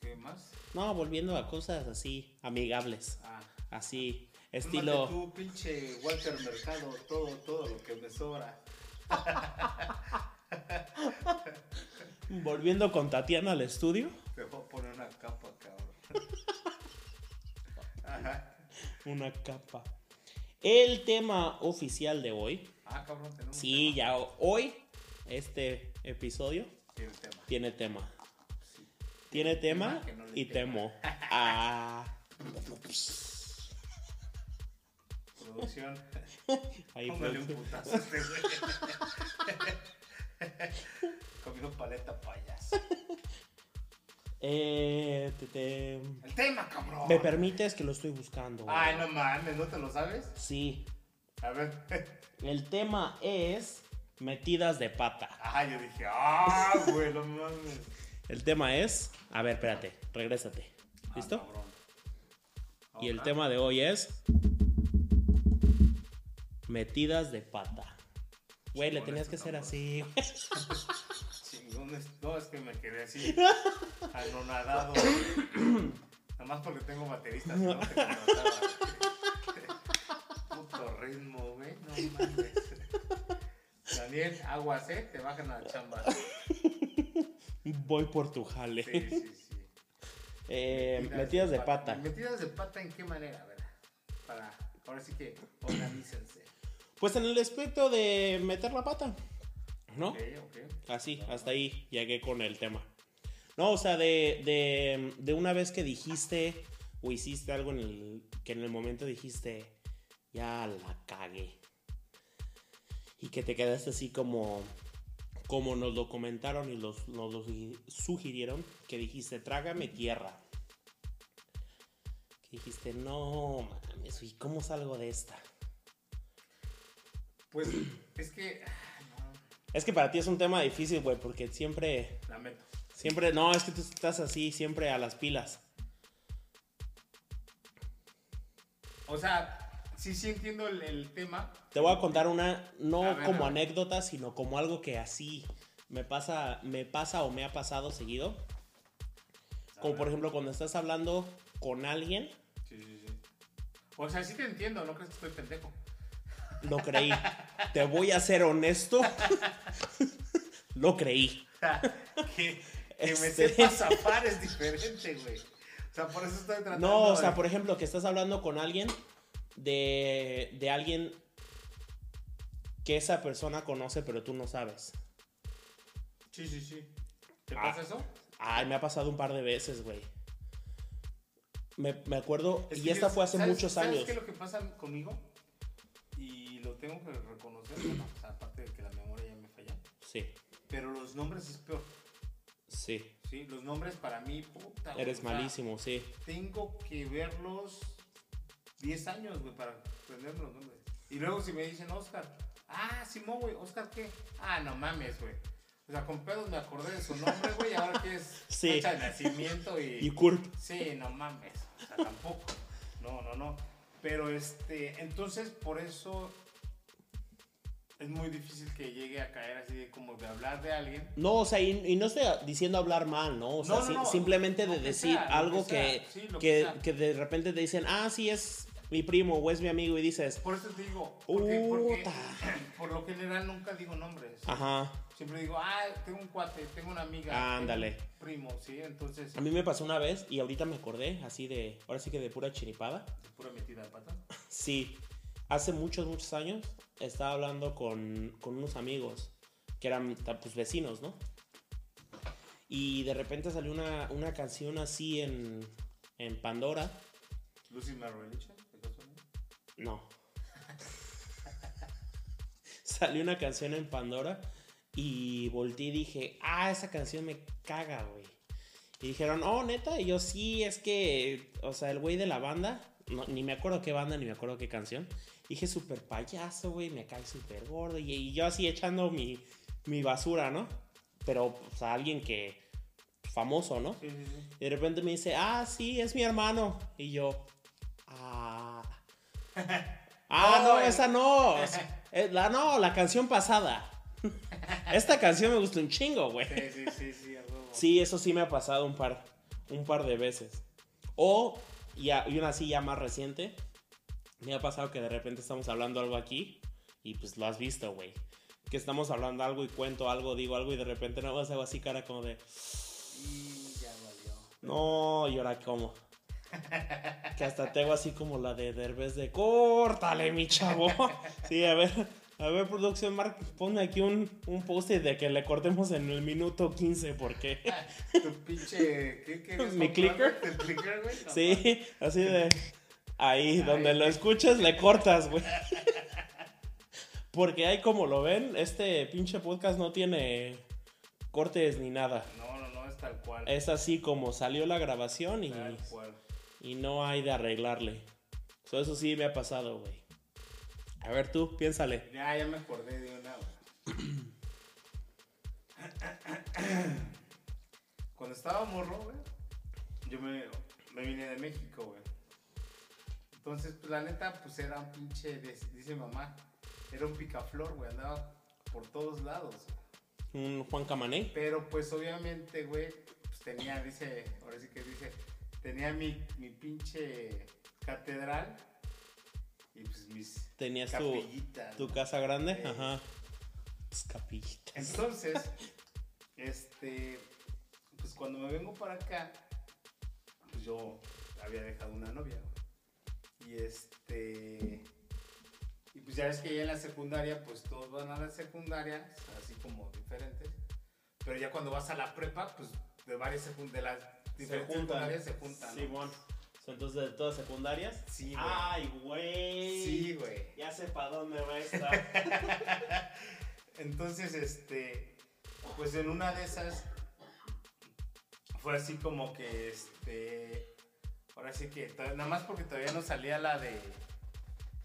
¿Qué más? No, volviendo a cosas así, amigables. Ah. Así, estilo... tú, pinche Walter Mercado, todo, todo lo que me sobra. Volviendo con Tatiana al estudio. Te voy a poner una capa, cabrón. Ajá. Una capa. El tema oficial de hoy. Ah, cabrón, tenemos. Sí, tema. ya hoy, este episodio el tema. tiene tema. Sí. Tiene tema no y temo. Ah, Producción. ahí Póngale un putazo este güey. Comiendo paleta payaso. Eh, te- te- El tema, cabrón. ¿Me permites que lo estoy buscando? güey? Ay, no mames, ¿no te lo sabes? Sí. A ver. El tema es metidas de pata. Ah, yo dije, ah, güey, no mames. El tema es. A ver, espérate, regrésate. Ah, ¿Listo? cabrón. Y el Ajá. tema de hoy es. Metidas de pata. Güey, le Chingón tenías que cabrón. así. güey. No, es que me quedé así, anonadado. Nada más porque tengo bateristas, no te contrataba. Puto ritmo, güey, no mames. Daniel, aguas, ¿eh? Te bajan a la chamba. Voy por tu jale. Sí, sí, sí. Eh, metidas de pata. ¿Metidas de pata en qué manera? A ver, para, ahora sí que organícense. Pues en el aspecto de meter la pata. ¿No? Así, hasta ahí llegué con el tema. No, o sea, de, de, de una vez que dijiste o hiciste algo en el que en el momento dijiste, ya la cagué. Y que te quedaste así como, como nos lo comentaron y los, nos lo sugirieron, que dijiste, trágame tierra. Que dijiste, no, mames, ¿y cómo salgo de esta? Pues es que. Es que para ti es un tema difícil, güey, porque siempre... lamento. Siempre, no, es que tú estás así, siempre a las pilas. O sea, sí, sí entiendo el, el tema. Te voy a contar una, no A ver, como a anécdota, sino como algo que así me pasa, me pasa o me ha pasado seguido. Como por ejemplo cuando estás hablando con alguien, Sí, sí, sí. O sea, sí te entiendo, no crees que estoy pendejo. Lo creí. Te voy a ser honesto, lo creí. que que me Este. sepa zafar es diferente, güey. O sea, por eso estoy tratando. No, o sea, de- por ejemplo, que estás hablando con alguien de, de alguien que esa persona conoce, pero tú no sabes. Sí, sí, sí. ¿Te Ah. pasa eso? Ay, me ha pasado un par de veces, güey. Me, me acuerdo, Es y esta yo- fue hace ¿sabes- muchos ¿sabes años. qué es lo que pasa conmigo? Tengo que reconocer, o sea, aparte de que la memoria ya me falla. Sí, Pero los nombres es peor, sí. ¿sí? Los nombres para mí, puta. Eres o sea, malísimo, sí. Tengo que verlos 10 años, güey, para aprenderme los nombres. Y luego si me dicen Oscar, ah, Simón, güey, ¿Oscar qué? Ah, no mames, güey. O sea, con pedos me acordé de su nombre, güey, y ahora que es Sí. fecha de nacimiento y... Y Curp. Sí, no mames. O sea, tampoco. No, no, no. Pero este, entonces por eso es muy difícil que llegue a caer así de como de hablar de alguien. No, o sea, y, y no estoy diciendo hablar mal, ¿no? O sea, No, no, si- no, simplemente de decir sea, algo que que, sí, de repente te dicen, ah, sí, es mi primo o es mi amigo, y dices, Por eso te digo, porque, por lo general nunca digo nombres. ajá. Siempre digo, ah, tengo un cuate, tengo una amiga. un Ándale. Primo, sí, entonces, A mí me pasó una vez y ahorita me acordé, así de, ahora sí que de pura chiripada. pura metida de pata. Sí, hace muchos, muchos años estaba hablando con, con unos amigos que eran pues vecinos, ¿no? Y de repente salió una, una canción así en, en Pandora Lucy Marreliche, ¿de casualidad? No. Salió una canción en Pandora y volteé y dije, ah, esa canción me caga, güey. Y dijeron, oh, neta, y yo sí, es que, o sea, el güey de la banda, no, ni me acuerdo qué banda, ni me acuerdo qué canción. Dije, súper payaso, güey, me cae súper gordo. Y, y yo así echando mi, mi basura, ¿no? Pero, o sea, alguien que, famoso, ¿no? Sí, sí, sí. Y de repente me dice, ah, sí, es mi hermano. Y yo, ah. Ah, No, esa no. La, no, la canción pasada. Esta canción me gustó un chingo, güey. Sí, sí, sí, sí, a. Sí, eso sí me ha pasado un par, un par de veces. O, y, a- y una así ya más reciente, me ha pasado que de repente estamos hablando algo aquí y pues lo has visto, güey. Que estamos hablando algo y cuento algo, digo algo y de repente no hago así cara como de, Y ya valió. no, y ahora cómo. Que hasta tengo así como la de Derbez de córtale, mi chavo. Sí, a ver, a ver, producción, Mark, ponme aquí un, un post de que le cortemos en el minuto 15, porque. Tu pinche. ¿Qué ¿Mi clicker? ¿El clicker, güey? No, Sí, así de. Ahí, donde lo escuches, le cortas, güey. Porque ahí como lo ven, este pinche podcast no tiene cortes ni nada. No, no, no, es tal cual. Es así como salió la grabación y, Tal cual. y no hay de arreglarle. So, eso sí me ha pasado, güey. A ver tú, piénsale. Ya, ya me acordé de una, güey. Cuando estaba morro, güey, yo me, me vine de México, güey. Entonces, pues la neta, pues era un pinche, dice mamá, era un picaflor, güey, andaba por todos lados. Un Juan Camané. Pero pues obviamente, güey, pues tenía, dice, ahora sí que dice, tenía mi, mi pinche catedral y pues mis Tenías tu, capillitas. tu ¿no? casa grande. Eh. Ajá. Tus capillitas. Entonces, este, pues cuando me vengo para acá, pues yo había dejado una novia, güey. Y este, y pues ya ves que ya en la secundaria, pues todos van a la secundaria, así como diferentes. Pero ya cuando vas a la prepa, pues de varias de las diferentes secundarias se juntan. ¿no? Simón. Son entonces de todas secundarias. Sí, güey. Ay, güey. Sí, güey. Ya sé para dónde va esta. Entonces, este, pues en una de esas fue así como que, este, ahora sí que, nada más porque todavía no salía la de,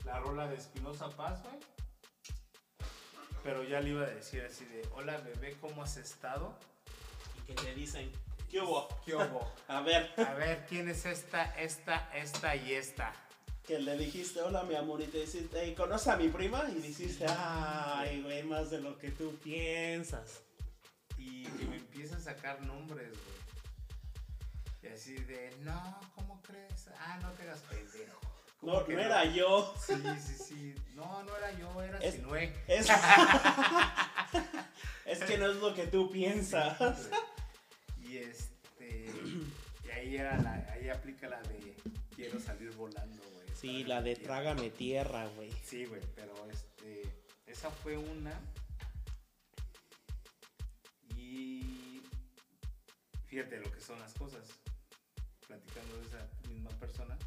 la rola de Espinosa Paz, güey. Pero ya le iba a decir así de, hola bebé, ¿cómo has estado? y que te dicen, ¿qué hubo? ¿Qué hubo? A ver, A ver, ¿quién es esta, esta, esta y esta? que le dijiste, hola mi amor, y te dijiste, "Ey, ¿conoces a mi prima? Y dijiste, ay, güey, más de lo que tú piensas. Y que me empieza a sacar nombres, güey. Y así de, no, ¿cómo crees? Ah, no te hagas pendejo. ¿Cómo No, no era yo. Sí, sí, sí. No, no era yo, era Es- Sinue. Es... es que no es lo que tú piensas. Y este. Y ahí era la, ahí aplica la de quiero salir volando, güey. Sí, la de tierra. trágame tierra, güey. Sí, güey, pero este. Esa fue una. Y. Fíjate lo que son las cosas. Platicando de esa misma persona.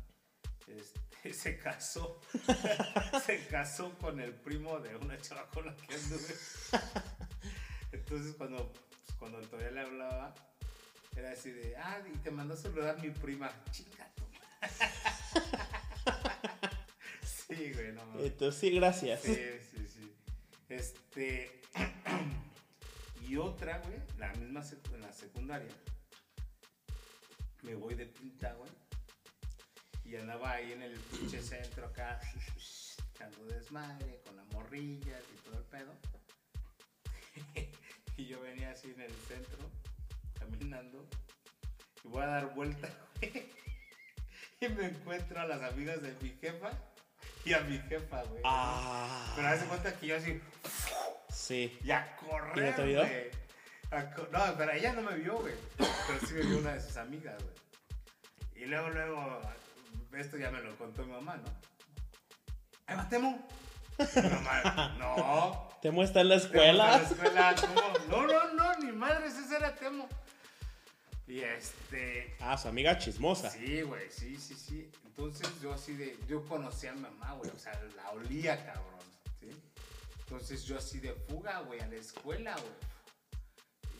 Este, se casó. se casó con el primo de una chava con la que anduve. Entonces cuando, pues, cuando todavía le hablaba, era así de, ah, y te mandó a saludar mi prima. Chinga tu madre". Sí, güey, no mames. Entonces, sí, gracias. Sí, sí, sí. Este. y otra, güey, la misma en la secundaria. Me voy de pinta, güey. Y andaba ahí en el pinche centro acá, echando desmadre, con la morrilla y todo el pedo. y yo venía así en el centro, caminando. Y voy a dar vuelta, güey. Y me encuentro a las amigas de mi jefa y a mi jefa, güey. Ah. Pero hace cuenta que yo así, Sí. y a correr, ¿Y no te vio? güey. A co- No, pero ella no me vio, güey. Pero sí me vio una de sus amigas, güey. Y luego, luego, esto ya me lo contó mi mamá, ¿no? ¡Ay, Matemo! Mi mamá, no. ¿Te muestra en la Temo está en escuela? la escuela, ¿cómo? No, no, no, ni madres, ese era Temo. Y este. Ah, su amiga chismosa. Sí, güey, sí, sí, sí. Entonces yo así de. Yo conocía a mi mamá, güey. O sea, la olía, cabrón. ¿sí? Entonces yo así de fuga, güey, a la escuela, güey.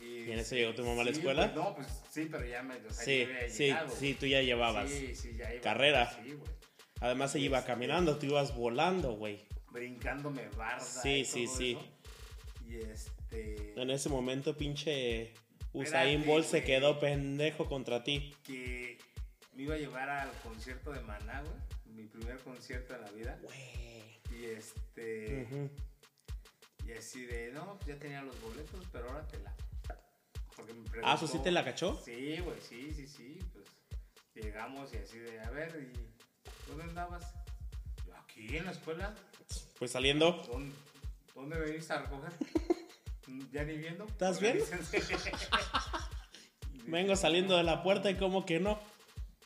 ¿Y en eso llegó tu mamá a la escuela? pues, no, pues sí, pero ya me. O sea, Sí, yo había sí, llegado, sí, tú ya llevabas. Sí, sí, ya iba. carrera. Sí, güey. Además, ella iba Este- caminando, tú ibas volando, güey. Brincándome barda. Sí, y sí, todo sí. eso. Y este. En ese momento, pinche Usain Bolt se quedó pendejo contra ti. que me iba a llevar al concierto de Maná, güey. Mi primer concierto en la vida. Güey. Y este. Y así de, no, pues ya tenía los boletos, pero ahora te la. Porque me Ah, ¿eso sí te la cachó? Sí, güey, sí, sí, sí. Pues llegamos y así de, a ver, ¿y dónde andabas? Yo, aquí en la escuela. Pues saliendo. ¿Dónde, dónde veniste a recoger? ¿Ya ni viendo? ¿Estás bien? Vengo saliendo de la puerta y como que no.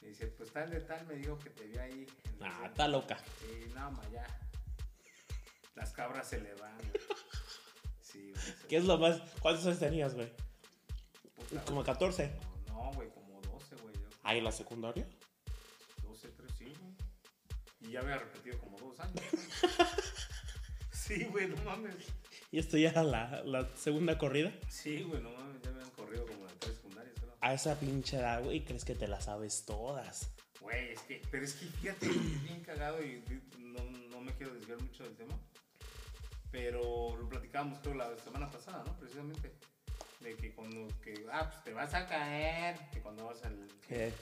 Y dice, pues tal de tal me dijo que te vi ahí. Ah, centro". está loca. Sí, no, ma, ya. Las cabras se le van. güey. Sí, güey. ¿Qué es lo más? ¿Cuántos años tenías, güey? Como 14. No, güey, como 12, güey. Ah, ¿y la secundaria? 12, 3, sí, güey. Y ya había repetido como dos años. sí, güey, no mames. ¿Y esto ya era la, la segunda corrida? Sí, güey, no mames, ya me han corrido como de tres secundarias, creo. A esa pinche edad, güey, crees que te la sabes todas. Güey, es que, pero es que fíjate, es bien cagado y no, no me quiero desviar mucho del tema. Pero lo platicábamos creo la semana pasada, ¿no? Precisamente. De que cuando, que, ah, pues te vas a caer, que cuando vas al... Eh,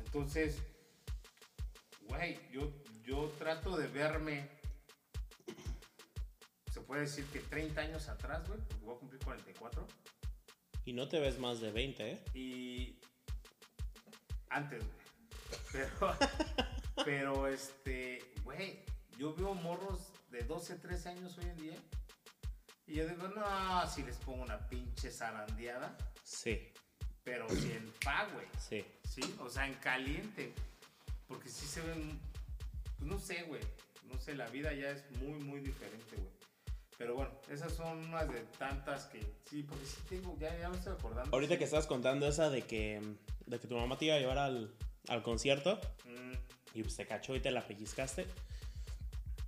Entonces, güey, yo, yo trato de verme, se puede decir que 30 años atrás, güey, porque voy a cumplir 44. y no te ves más de 20, ¿eh? Y antes, güey. Pero, pero este, güey, yo veo morros de 12, 13 años hoy en día. Y yo digo, no, si les pongo una pinche zarandeada, Sí, pero si en pa, güey. sí. Sí, o sea, en caliente. Porque sí se ven, pues no sé, güey. No sé, la vida ya es muy, muy diferente, güey. Pero bueno, esas son unas de tantas que sí, porque sí tengo, ya, ya me estoy acordando. Ahorita sí. que estabas contando esa de que, de que tu mamá te iba a llevar al, al concierto Mm, y pues te cachó y te la pellizcaste.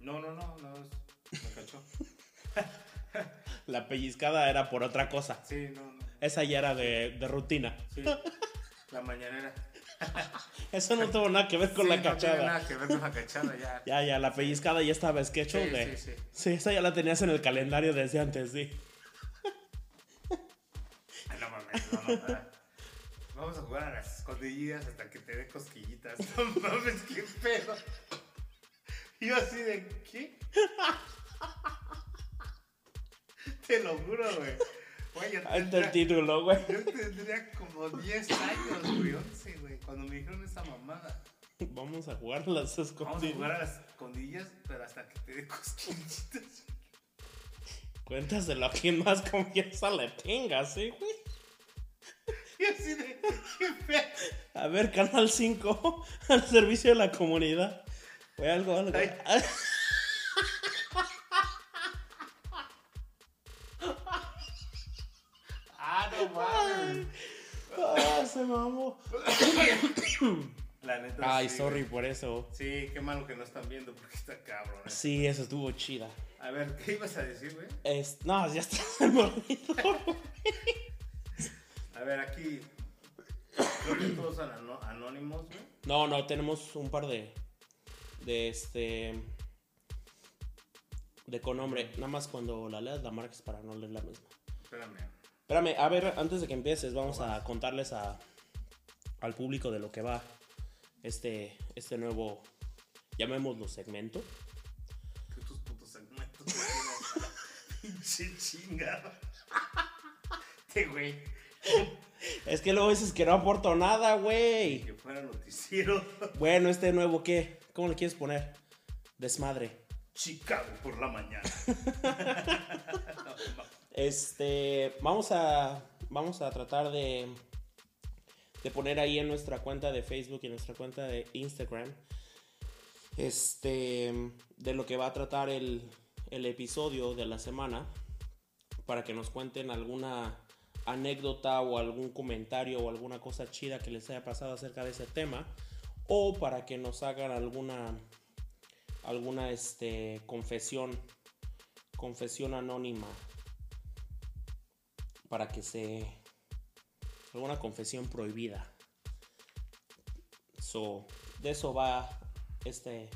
no, no, no, no, me cachó. La pellizcada era por otra cosa. Sí, no, no. Esa ya era de, de rutina. Sí, la mañanera. Eso no tuvo nada que ver con Sí, la No tiene cachada. nada que ver con la cachada, ya. Ya, ya, la pellizcada ya estaba sketcho, Sí, güey. sí, sí. Sí, esa ya la tenías en el calendario desde antes, sí. Ay, no mames, no, no. Vamos a jugar a las escondidillas hasta que te dé cosquillitas. No mames, qué pedo. Y yo así de, ¿qué? Te lo juro, güey. Güey, yo está el título, güey. yo tendría como 10 años, güey, 11, güey, cuando me dijeron esa mamada. Vamos a jugar a las Vamos a escondidas. jugar a las escondillas, pero hasta que te dé cosquillitas. Cuéntaselo a quien más confianza le tengas, ¿sí, güey? Y así de, qué pedo. A ver, Canal 5, al servicio de la comunidad. Güey, algo, algo. Ay. Ah, se mamó. La neta. Ay, sí, sorry güey. por eso. Sí, qué malo que no están viendo porque está cabrón. eh. Sí, eso estuvo chida. A ver, ¿qué ibas a decir, güey? Es, no, ya está. A ver, aquí. Creo que todos son ano- anónimos, güey. No, no, tenemos un par de. De este. De con nombre. Nada más cuando la leas la marcas para no leer la misma. Espérame. Espérame, a ver, antes de que empieces, vamos a contarles a, al público de lo que va este, este nuevo, llamémoslo segmento. Que tus putos segmentos. Pinche chingada. Este güey. Es que luego dices que no aporto nada, güey. Que fuera noticiero. Bueno, este nuevo, ¿qué? ¿Cómo le quieres poner? Desmadre. Chicago por la mañana. Este, vamos a, vamos a tratar de, de poner ahí en nuestra cuenta de Facebook y en nuestra cuenta de Instagram, este, de lo que va a tratar el, episodio de la semana, para que nos cuenten alguna, anécdota o algún comentario o alguna cosa chida que les haya pasado acerca de ese tema o para que nos hagan alguna alguna este confesión confesión anónima para que se alguna confesión prohibida so de eso va este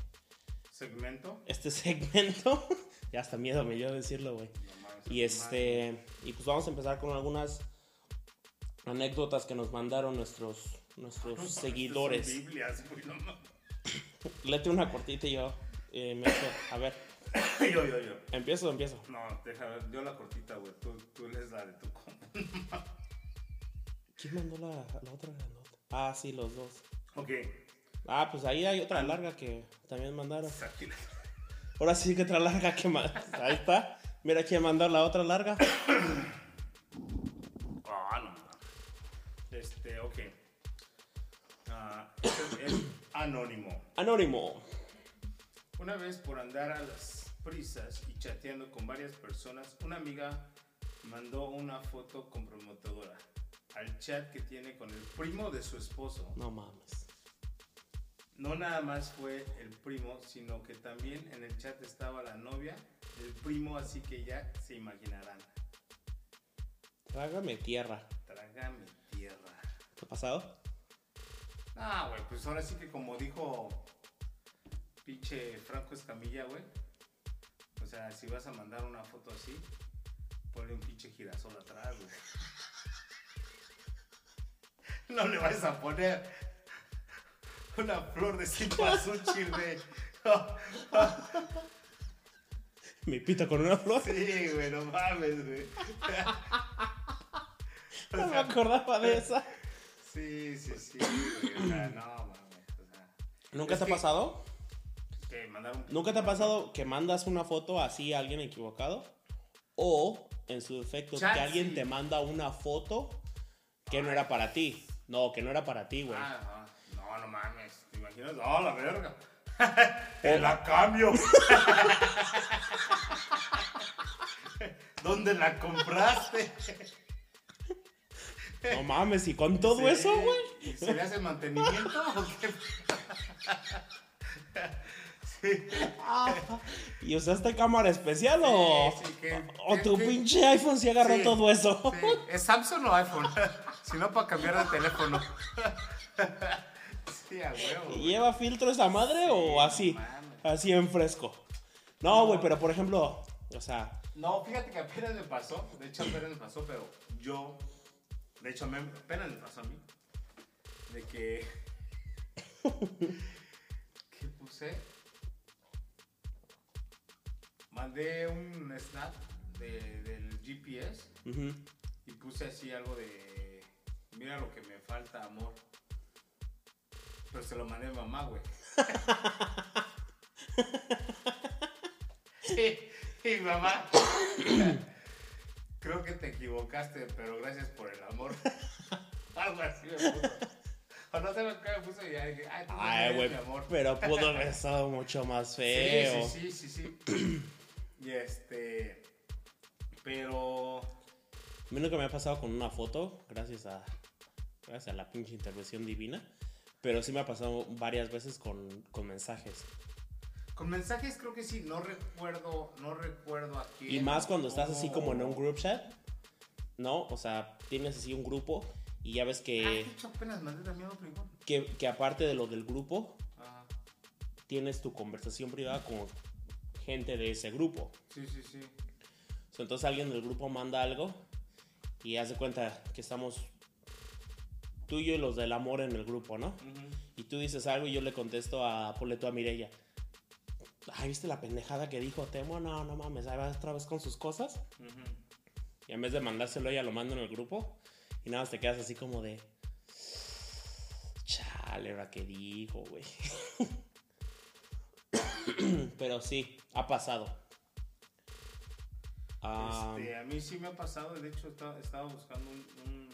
Segmento. este segmento ya hasta miedo me dio decirlo güey No y mal. este y pues vamos a empezar con algunas anécdotas que nos mandaron nuestros nuestros No, seguidores Biblias, güey, no. Lete una cortita y yo eh, me echo- a ver yo, yo, yo. empiezo o empiezo No, deja ver, yo la cortita, güey. Tú, tú lees la de tu. ¿quién mandó la, la otra ah sí los dos Ok. ah pues ahí hay otra larga que también mandaron Aquí la- ahora sí que otra larga que ma- ahí está mira quién mandó la otra larga Ah, no, no. Este, ok. Ah, este es anónimo. anónimo Una vez por andar a las prisas y chateando con varias personas, una amiga mandó una foto comprometedora al chat que tiene con el primo de su esposo. no mames No nada más fue el primo, sino que también en el chat estaba la novia del primo, así que ya se imaginarán. trágame tierra Trágame tierra. ¿qué ha pasado? Ah, güey, pues ahora sí que como dijo pinche Franco Escamilla, güey. O sea, si vas a mandar una foto así, ponle un pinche girasol atrás, güey. No le vas a poner una flor de cempasúchil, güey. mi pito con una flor Sí, güey, no mames, güey. O no me acordaba de esa sí, sí, sí, güey. O sea, no mames. O sea, ¿Nunca te ha que- pasado? que mandar un ¿Nunca te ha pasado que mandas una foto así a alguien equivocado? O, en su defecto, Chat, que alguien sí. te manda una foto que no era para ti. No, que no era para ti, güey. Ah, no, no, no mames. ¿Te imaginas? No, la verga. Te la cambio. ¿Dónde la compraste? No mames, y con todo eso, güey. ¿Y se le hace mantenimiento o qué? Sí. ¿Y usaste cámara especial o, Sí, sí, que- o tu que- pinche iPhone sí agarró todo eso? ¿Es Samsung o iPhone? si no, para cambiar de teléfono. sí, a huevo. ¿Y güey. ¿Lleva filtro esa madre o así? Así en fresco. No, güey, pero por ejemplo, o sea, No, fíjate que apenas me pasó. De hecho, apenas me pasó, pero yo. De hecho, apenas me pasó a mí. De que. que puse. Mandé un snap de- del GPS y puse así algo de. Mira lo que me falta, amor. Pero se lo mandé a mamá, güey. sí, y mamá. Creo que te equivocaste, pero gracias por el amor. Algo así me puso. O no sé qué me puso y ya dije, ay, tú Ay, eres güey, amor. pero pudo haber estado mucho más feo. Sí, sí, sí, sí, sí. Y este. Pero. A mí nunca me ha pasado con una foto, gracias a, gracias a la pinche intervención divina. Pero sí me ha pasado varias veces con, con mensajes. Con mensajes creo que sí, no recuerdo, no recuerdo aquí. Y más cuando estás así como en un group chat, ¿no? O sea, tienes así un grupo y ya ves Ah, que, de hecho apenas mandé también otro igual. que, que aparte de lo del grupo, Ah, tienes tu conversación privada con gente de ese grupo. sí, sí, sí. Entonces alguien del grupo manda algo y haz de cuenta que estamos tú y yo y los del amor en el grupo, ¿no? Ujú. Y tú dices algo y yo le contesto a, ponle tú a Mirella. Ay, ¿viste la pendejada que dijo Temo? No, no mames, ahí va otra vez con sus cosas. Y en vez de mandárselo ella lo mando en el grupo. Y nada más te quedas así como de... Chale, qué dijo, güey. Pero sí, ha pasado. Ah, Este, a mí sí me ha pasado, de hecho estaba, estaba buscando un, un-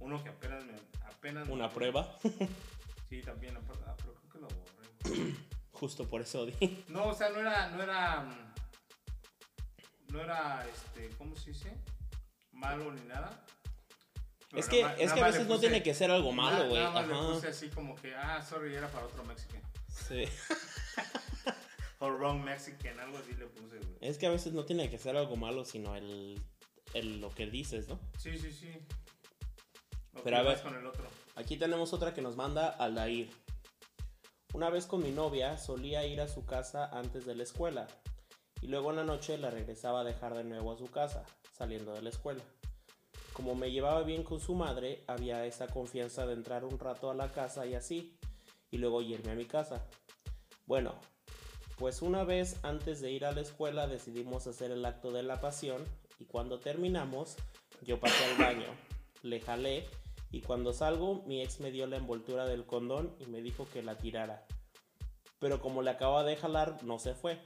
uno que apenas me... Apenas una me- prueba. Sí, también, aparte- ah, pero creo que lo borré. Justo por eso di. No, o sea, no era, no era, no era, este, ¿cómo se dice? Malo ni nada. Es que, es que a veces no tiene que ser algo malo, güey. Nada más le Ajá. puse así como que, ah, sorry, era para otro Mexican. Sí. O wrong Mexican, algo así le puse, güey. Es que a veces no tiene que ser algo malo, sino el, el lo que dices, ¿no? Sí, sí, sí. Pero a ver. con el otro. Aquí tenemos otra que nos manda Aldair. Una vez con mi novia solía ir a su casa antes de la escuela y luego en la noche la regresaba a dejar de nuevo a su casa, saliendo de la escuela. Como me llevaba bien con su madre, había esa confianza de entrar un rato a la casa y así, y luego irme a mi casa. Bueno, pues una vez antes de ir a la escuela decidimos hacer el acto de la pasión y cuando terminamos yo pasé al baño, le jalé y cuando salgo mi ex me dio la envoltura del condón y me dijo que la tirara. Pero como le acaba de jalar no se fue.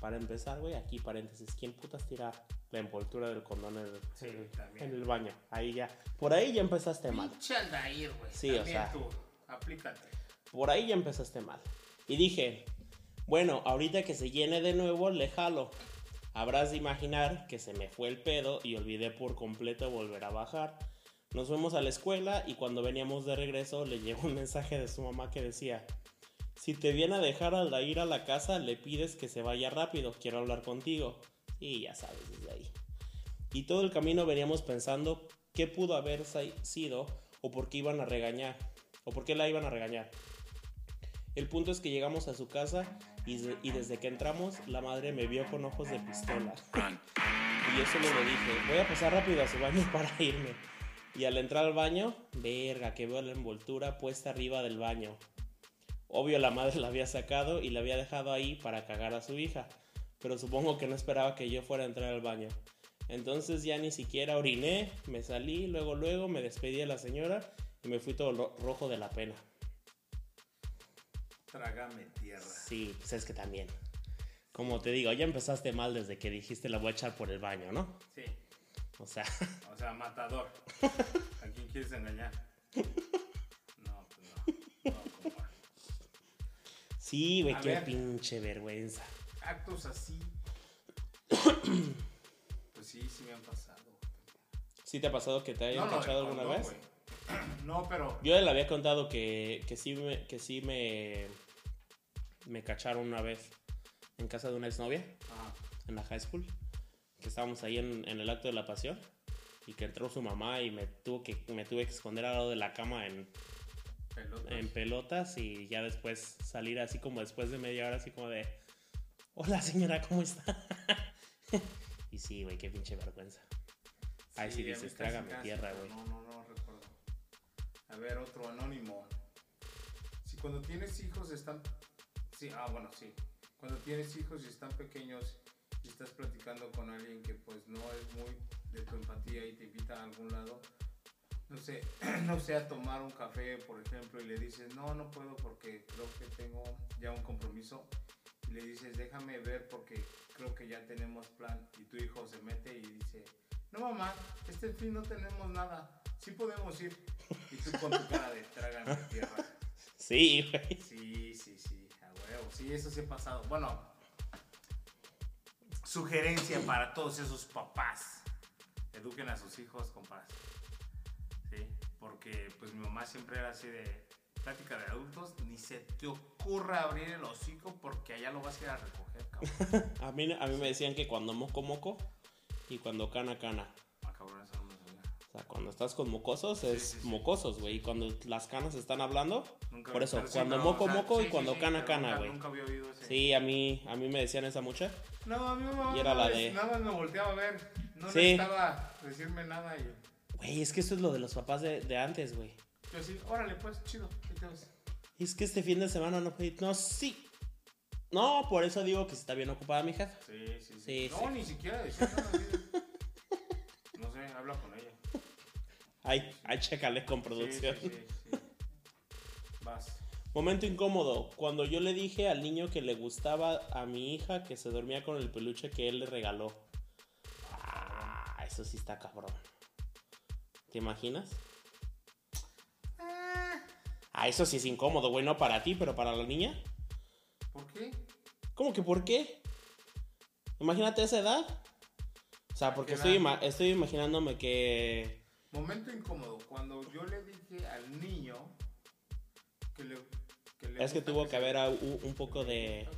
Para empezar, güey, aquí paréntesis, ¿quién putas tira la envoltura del condón en el, Sí, en el- también. en el baño? Ahí ya. Por ahí ya empezaste mal. Aldair, güey. Sí, o También sea. tú, aplícate. Por ahí ya empezaste mal. Y dije, bueno, ahorita que se llene de nuevo, le jalo. Habrás de imaginar que se me fue el pedo y olvidé por completo volver a bajar. Nos fuimos a la escuela y cuando veníamos de regreso le llegó un mensaje de su mamá que decía, si te viene a dejar al ir a la casa, le pides que se vaya rápido, quiero hablar contigo. Y ya sabes, desde ahí. Y todo el camino veníamos pensando qué pudo haber sido o por qué iban a regañar, o por qué la iban a regañar. El punto es que llegamos a su casa y, de- y desde que entramos la madre me vio con ojos de pistola. y yo solo le dije, voy a pasar rápido a su baño para irme. Y al entrar al baño, verga, que veo la envoltura puesta arriba del baño. Obvio la madre la había sacado y la había dejado ahí para cagar a su hija. Pero supongo que no esperaba que yo fuera a entrar al baño. Entonces ya ni siquiera oriné, me salí, luego luego me despedí de la señora y me fui todo ro- rojo de la pena. Trágame tierra. Sí, pues es que también. Como te digo, ya empezaste mal desde que dijiste la voy a echar por el baño, ¿no? Sí. O sea, O sea, matador. ¿A quién quieres engañar? No, pues no. No, compa. sí, güey, qué ver. pinche vergüenza. Actos así. Pues sí, sí me han pasado. ¿Sí te ha pasado que te hayan No, cachado alguna condón, vez? güey. No, pero. Yo le había contado que, que sí, me, que sí me, me cacharon una vez en casa de una exnovia, Ah, en la high school, que estábamos ahí en, en el acto de la pasión y que entró su mamá y me, tuvo que, me tuve que esconder al lado de la cama en, pelotas. en pelotas y ya después salir así como después de media hora así como de hola señora ¿cómo está? y sí güey qué pinche vergüenza Ahí sí mí dices, trágame tierra, güey. No, no, no. A ver, otro anónimo. Si cuando tienes hijos están. Sí, ah, bueno, sí. Cuando tienes hijos y están pequeños y estás platicando con alguien que pues no es muy de tu empatía y te invita a algún lado, no sé, no sé, a tomar un café, por ejemplo, y le dices, no, no puedo porque creo que tengo ya un compromiso. Y le dices, déjame ver porque creo que ya tenemos plan. Y tu hijo se mete y dice, no mamá, este fin no tenemos nada. Sí podemos ir. Y tú con tu cara de trágame tierra. sí güey Sí, sí, sí, a huevo. Sí, eso sí ha pasado. Bueno, sugerencia para todos esos papás. Eduquen a sus hijos, compas. Sí, porque pues mi mamá siempre era así de plática de adultos. Ni se te ocurra abrir el hocico porque allá lo vas a ir a recoger, cabrón. a mí, a mí me decían que cuando moco moco y cuando cana cana Ah, cabrón, eso sea cuando estás con mocosos es sí, sí. mocosos güey y cuando las canas están hablando Nunca- por eso sí, cuando moco o sea, moco sí, y sí, cuando sí, cana cana güey Nunca había oído ese. sí a mí a mí me decían esa mucha No, a mí mamá Y era la de- nada más me volteaba a ver. No Sí. necesitaba decirme nada y güey es que esto es lo de los papás de, de antes güey yo así, órale pues, chido, ¿qué te ves? Es que este fin de semana no fue. No, sí. No, por eso digo que está bien ocupada mi jefa. Sí, sí, sí. Sí, no, sí. ni siquiera decía nada. No sé, habla con ella. Ay, ay, chécale con producción. sí, sí, sí. Vas. Momento incómodo. Cuando yo le dije al niño que le gustaba a mi hija que se dormía con el peluche que él le regaló. Ah, eso sí está cabrón. ¿Te imaginas? Ah, eso sí es incómodo, güey. No para ti, pero para la niña. ¿Por qué? ¿Cómo que por qué? Imagínate esa edad. O sea, porque estoy, ima- estoy imaginándome que, Momento incómodo. Cuando yo le dije al niño que le. Que le Es que tuvo que haber un poco de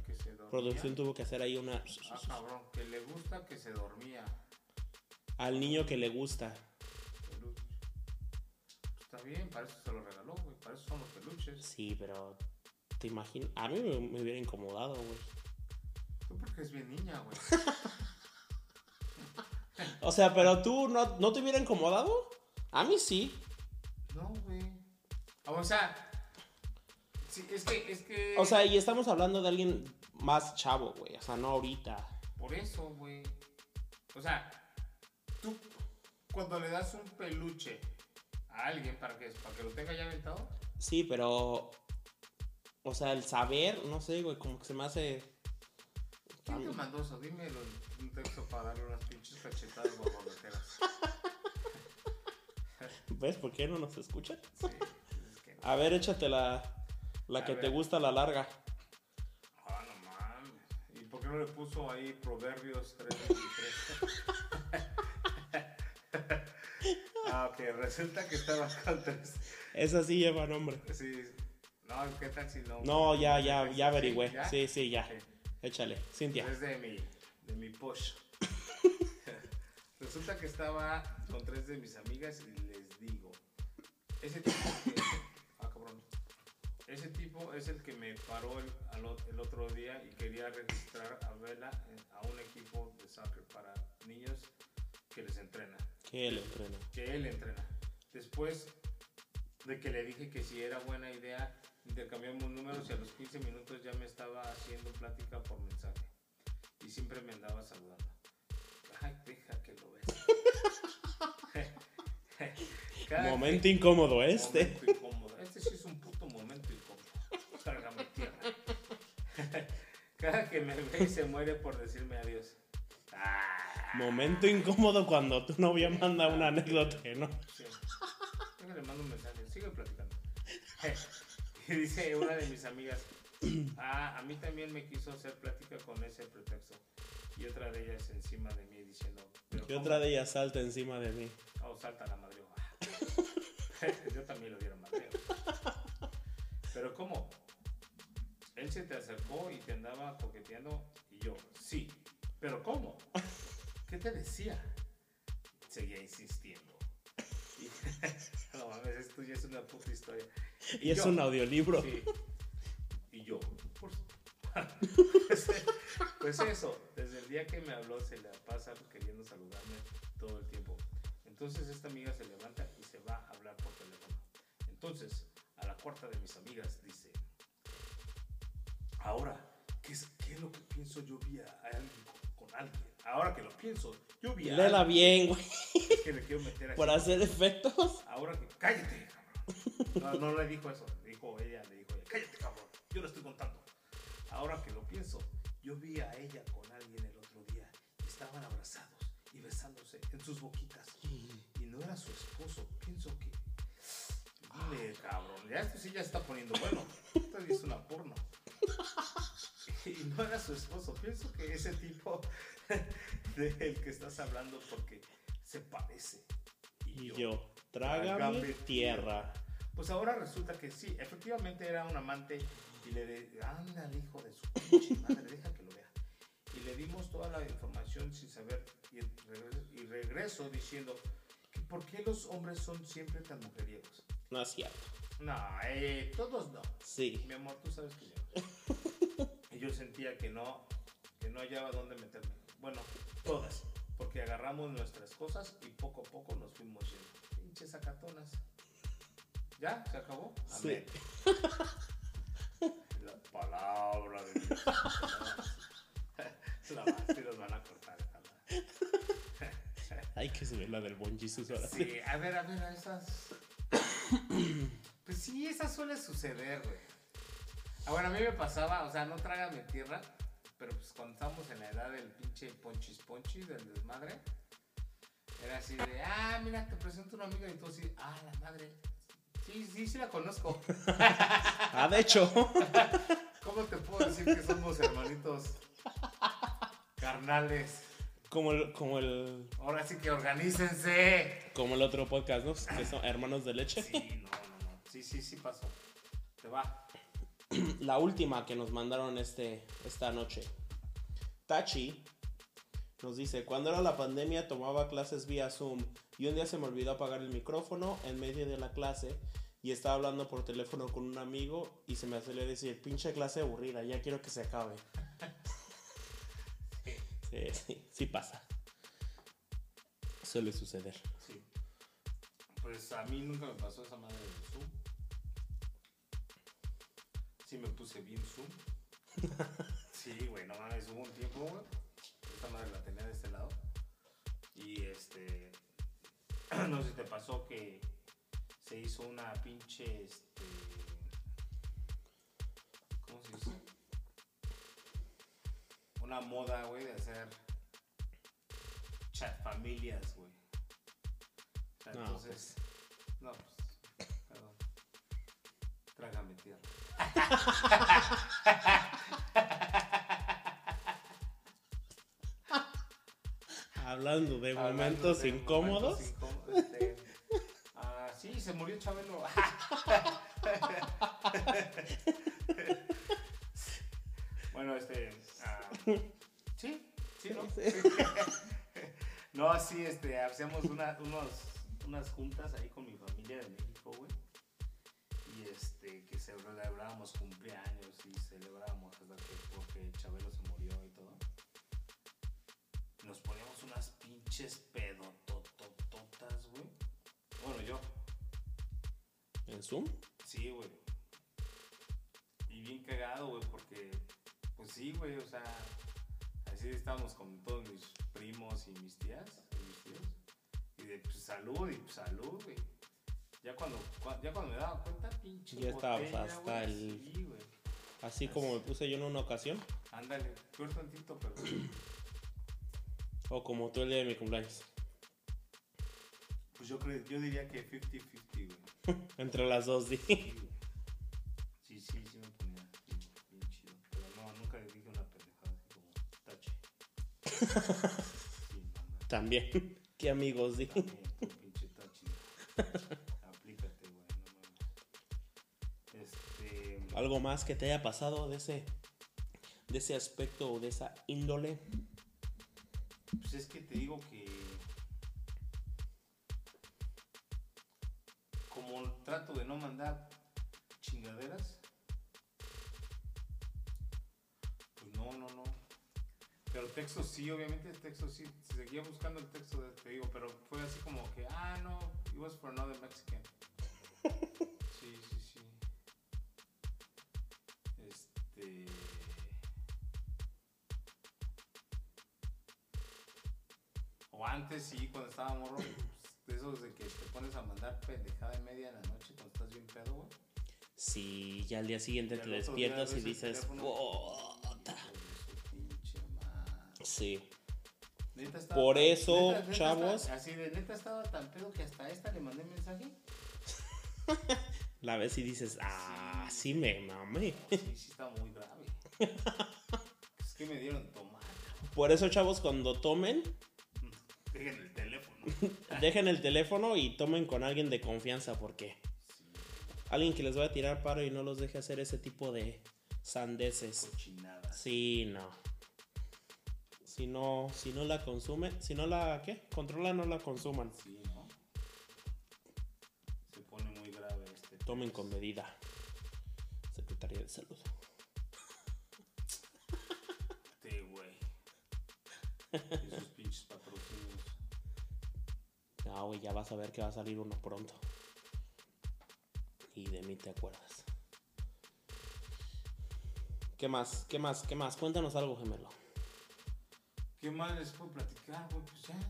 producción, tuvo que hacer ahí una... Ah, cabrón, que le gusta que se dormía. Al niño que le gusta. Peluche. Está bien, para eso se lo regaló, güey. Para eso son los peluches. Sí, pero... ¿Te imaginas? A mí me, me hubiera incomodado, güey. Tú porque es bien niña, güey. O sea, pero tú no, no te hubiera incomodado. A mí sí. No, güey. O sea. Sí, es que, es que. O sea, y estamos hablando de alguien más chavo, güey. O sea, no ahorita. Por eso, güey. O sea, tú cuando le das un peluche a alguien para que, para que lo tenga ya aventado, Sí, pero... O sea, el saber, no sé, güey, como que se me hace... ¿quién te mandó eso? Dímelo un texto para darle unas pinches cachetadas guapabeteras. ¿Ves por qué no nos escuchan? Sí, es que. A ver, échate la, la A que ver. te gusta, la larga. Ah, no mames. ¿Y por qué no le puso ahí Proverbios 3.23? ah, ok, resulta que estaba con tres. Esa sí lleva nombre. Sí. No, ¿qué tal si no? No, ya, ya, ya averigüé. ¿Ya? Sí, sí, ya. Ok. Échale, Cintia. Es de mi, de mi push. Resulta que estaba con tres de mis amigas y digo, ese tipo que, ah, cabrón, ese tipo es el que me paró el, al o- el otro día y quería registrar a Vela a un equipo de soccer para niños que les entrena, ¿Qué le entrena? que él entrena. Después de que le dije que si era buena idea, intercambiamos números y a los 15 minutos ya me estaba haciendo plática por mensaje. Y siempre me andaba saludando. Ay, deja que lo ves. Cada Momento que- incómodo este. momento incómodo. Este sí es un puto momento incómodo. Tierra. Cada que me ve se muere por decirme adiós. Ah, Momento incómodo cuando tu novia manda una anécdota, ¿no? Sí. Déjale, mando un mensaje. Sigue platicando. y dice una de mis amigas, ah, a mí también me quiso hacer plática con ese pretexto. Y otra de ellas encima de mí diciendo, "¿Pero cómo?". otra de ellas salta encima de mí. Oh, salta la madre. Yo también lo dieron madre. Pero ¿cómo? Él se te acercó y te andaba coqueteando y yo, sí. Pero ¿cómo? ¿Qué te decía? Seguía insistiendo. Y, no mames, esto ya es una puta historia. Y es yo, un audiolibro. Sí. Y yo, por pues, pues eso, desde el día que me habló se la pasa queriendo saludarme todo el tiempo. Entonces esta amiga se levanta Entonces, a la cuarta de mis amigas dice, ahora, ¿qué es, qué es lo que pienso? Yo vi a alguien con, con alguien. Ahora que lo pienso, yo vi a Léela bien, güey. Es que le quiero meter aquí. Por hacer efectos. Ahora que cállate, cabrón. No, no le dijo eso, le dijo ella, le dijo ella, cállate, cabrón. Yo lo estoy contando. Ahora que lo pienso, yo vi a ella con alguien el otro día. Estaban abrazados y besándose en sus boquitas. Y no era su esposo. Pienso que. Cabrón. Ya esto sí ya está poniendo bueno. Esto es una porno. Y no era su esposo. Pienso que ese tipo del que estás hablando porque se parece. Y yo, trágame Trágame tierra. Pues ahora resulta que sí, efectivamente era un amante y le de, ándale hijo de su pinche madre, deja que lo vea. Y le dimos toda la información sin saber y, regreso, y regreso diciendo que por qué los hombres son siempre tan mujeriegos. No es cierto. No, eh, todos no. Sí. Mi amor, tú sabes que yo. y yo sentía que no, que no hallaba dónde meterme. Bueno, todas. Porque agarramos nuestras cosas y poco a poco nos fuimos yendo. Pinches sacatonas. ¿Ya? ¿Se acabó? Sí. La palabra de Dios. La más nos van a cortar. Hay que subir la del buen Jesus ahora. Sí, a ver, a ver, a esas. Sí, esas suele suceder, güey. Ah, bueno, a mí me pasaba, o sea, no trágame tierra, pero pues cuando estábamos en la edad del pinche ponchis ponchis, del desmadre, era así de, ah, mira, te presento una amiga y tú así, ah, la madre. Sí, sí, sí la conozco. Ah, de hecho. ¿Cómo te puedo decir que somos hermanitos carnales? Como el, como el, Ahora sí que organícense. como el otro podcast, ¿no? Que son hermanos de leche. Sí, no. Sí, sí, sí pasó. Te va. La última que nos mandaron este, esta noche. Tachi nos dice, cuando era la pandemia tomaba clases vía Zoom y un día se me olvidó apagar el micrófono en medio de la clase y estaba hablando por teléfono con un amigo y se me aceleró decir, pinche clase aburrida, ya quiero que se acabe. Sí, sí, sí pasa. Suele suceder. Sí. Pues a mí nunca me pasó esa madre de Zoom. Sí me puse bien Zoom. Sí, güey, no mames, hubo un tiempo, güey. Esta madre la tenía de este lado. Y este. No sé si te pasó que se hizo una pinche. Este. ¿Cómo se dice? Una moda, güey, de hacer chat familias, güey. O sea, No, entonces. No, pues. Perdón. Trágame tierra. Hablando de Hablando momentos de incómodos. momentos incómodos, este, ah, sí, se murió Chabelo. bueno, este. ah, sí, sí, ¿no? no, sí, este, hacíamos una, unos, unas juntas ahí con mi familia de México, güey. Y este, celebrábamos cumpleaños y celebrábamos hasta que porque Chabelo se murió y todo. Nos poníamos unas pinches pedototototas, güey. Bueno, yo, ¿En Zoom? sí, güey. Y bien cagado, güey, porque, pues sí, güey, o sea, así estábamos con todos mis primos y mis tías, y mis tíos. Y de pues, salud, y pues, salud, güey. Ya cuando, cua- ya cuando me daba cuenta, pinche. Ya botella, hasta güey, el- Sí, güey. Así como me puse yo en una ocasión. Ándale, peor tantito, pero. O como tú el día de mi cumpleaños. Pues yo creo, yo diría que 50-50, güey. Entre las dos, sí. Sí. Sí, sí, sí me ponía bien, bien chido. Pero no, nunca le dije una pendejada así como tache. Sí. También. Qué amigos, sí. También, tú, pinche tache. ¿Algo más que te haya pasado de ese, de ese aspecto o de esa índole? Pues es que te digo que. Como trato de no mandar chingaderas. Pues no, no, no. Pero texto sí, obviamente el texto sí. Seguía buscando el texto, de- te digo, pero fue así como que, ah, no, it was for another Mexican. Este. O antes sí, cuando estaba morro, pues, de esos de que te pones a mandar pendejada en media de la noche cuando estás bien pedo, güey. Si ya al día siguiente Y te despiertas y dices, "Puta". Sí. Neta estaba Por tan- eso, neta- neta chavos. así de neta estaba tan pedo que hasta esta le mandé mensaje. La ves y dices, ah, sí me mamé. Sí, sí estaba muy grave. es que me dieron tomar. Por eso, chavos, cuando tomen, Dejen el teléfono. dejen el teléfono y tomen con alguien de confianza porque Sí, alguien que les vaya a tirar paro y no los deje hacer ese tipo de sandeces. cochinadas. Sí, no. Si no, si no la consumen, si no la, ¿qué? Controlan, no la consuman. Sí, ¿no? Tomen con medida. Secretaría de Salud. Este, güey. Y sus pinches patrocinios. Ah, güey, ya vas a ver que va a salir uno pronto. Y de mí te acuerdas. ¿Qué más? ¿Qué más? ¿Qué más? Cuéntanos algo, gemelo. ¿Qué más les puedo platicar, güey? Pues ya,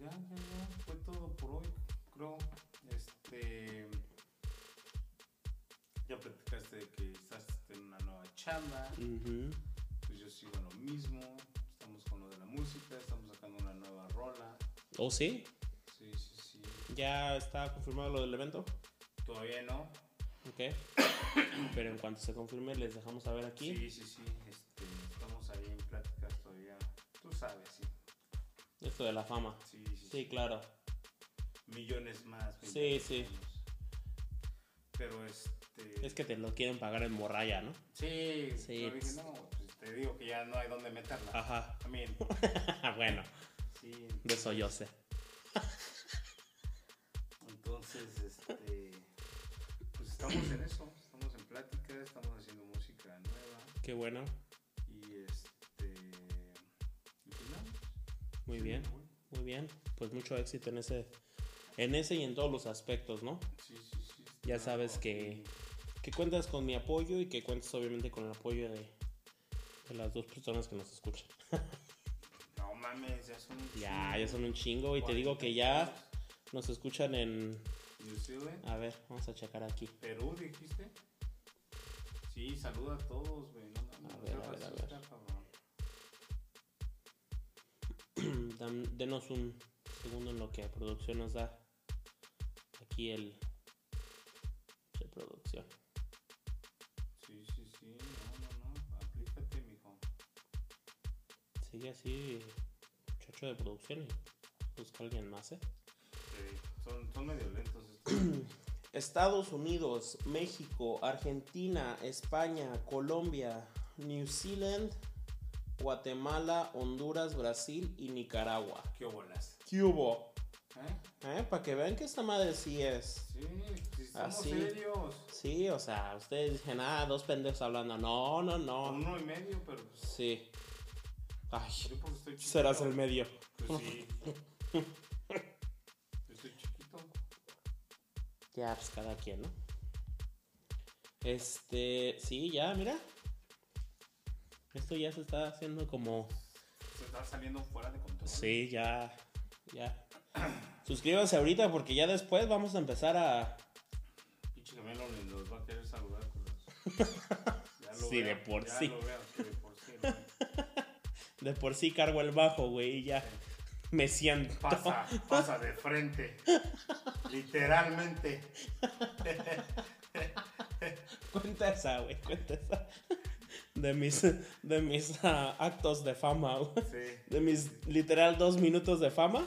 ya, ya, ya. Fue todo por hoy, creo. Este. Ya platicaste de que estás en una nueva chamba. Ujú. Pues yo sigo en lo mismo. Estamos con lo de la música, estamos sacando una nueva rola. ¿Oh, sí? Sí, sí, sí. ¿Ya está confirmado lo del evento? Todavía no. Ok. Pero en cuanto se confirme, les dejamos saber aquí. Sí, sí, sí. Este, estamos ahí en pláticas todavía. Tú sabes, sí. esto de la fama. Sí, sí, sí. Claro. Millones más. Sí, sí. Pero este. Es que te lo quieren pagar en morralla, ¿no? Sí, Sí, Yo dije, pues. no, pues te digo que ya no hay dónde meterla. Ajá. También. bueno, Sí. de eso yo sé. Entonces, este. Pues estamos en eso. Estamos en plática, estamos haciendo música nueva. Qué bueno. Y este. y pues Muy sí, bien. Muy bien. Pues mucho éxito en ese, en ese y en todos los aspectos, ¿no? Sí, sí. Ya sabes que, que cuentas con mi apoyo y que cuentas obviamente con el apoyo de, de las dos personas que nos escuchan. No mames, ya son. un Ya, chingo. ya son un chingo y te digo que ya nos escuchan en... New Zealand. A ver, vamos a checar aquí. Perú, dijiste. Sí, saluda a todos, güey. No A no ver, a ver, a ver. Dan- denos un segundo en lo que producción nos da aquí el... producción. Sí, sí, sí. No, no, no. Aplícate, mijo. Sigue así, muchacho de producción y busca a alguien más, ¿eh? Sí, son, son medio lentos estos. Estados Unidos, México, Argentina, España, Colombia, New Zealand, Guatemala, Honduras, Brasil y Nicaragua. ¿Qué hubo? ¿Eh? ¿Eh? Para que vean que esta madre sí es. Sí, estamos Así. serios. Sí, o sea, ustedes dicen, ah, dos pendejos hablando. No, no, no. Uno y medio, pero pues, Sí. Ay, yo porque estoy chiquito. serás el medio. Pues sí. Yo estoy chiquito. Ya, pues cada quien, ¿no? Este, sí, ya, mira. Esto ya se está haciendo como... Se está saliendo fuera de control. Sí, ya, ya. Suscríbanse ahorita porque ya después vamos a empezar a... Gemelo ni los va a querer saludar con los... Ya lo Sí, veo, de por ya sí. lo veo, de por sí. ¿no? De por sí cargo el bajo, güey, y ya me siento. Pasa, pasa de frente. Literalmente. Cuenta esa, güey, cuenta esa. De mis, de mis ah, actos de fama, güey. Sí, De mis literal dos minutos de fama.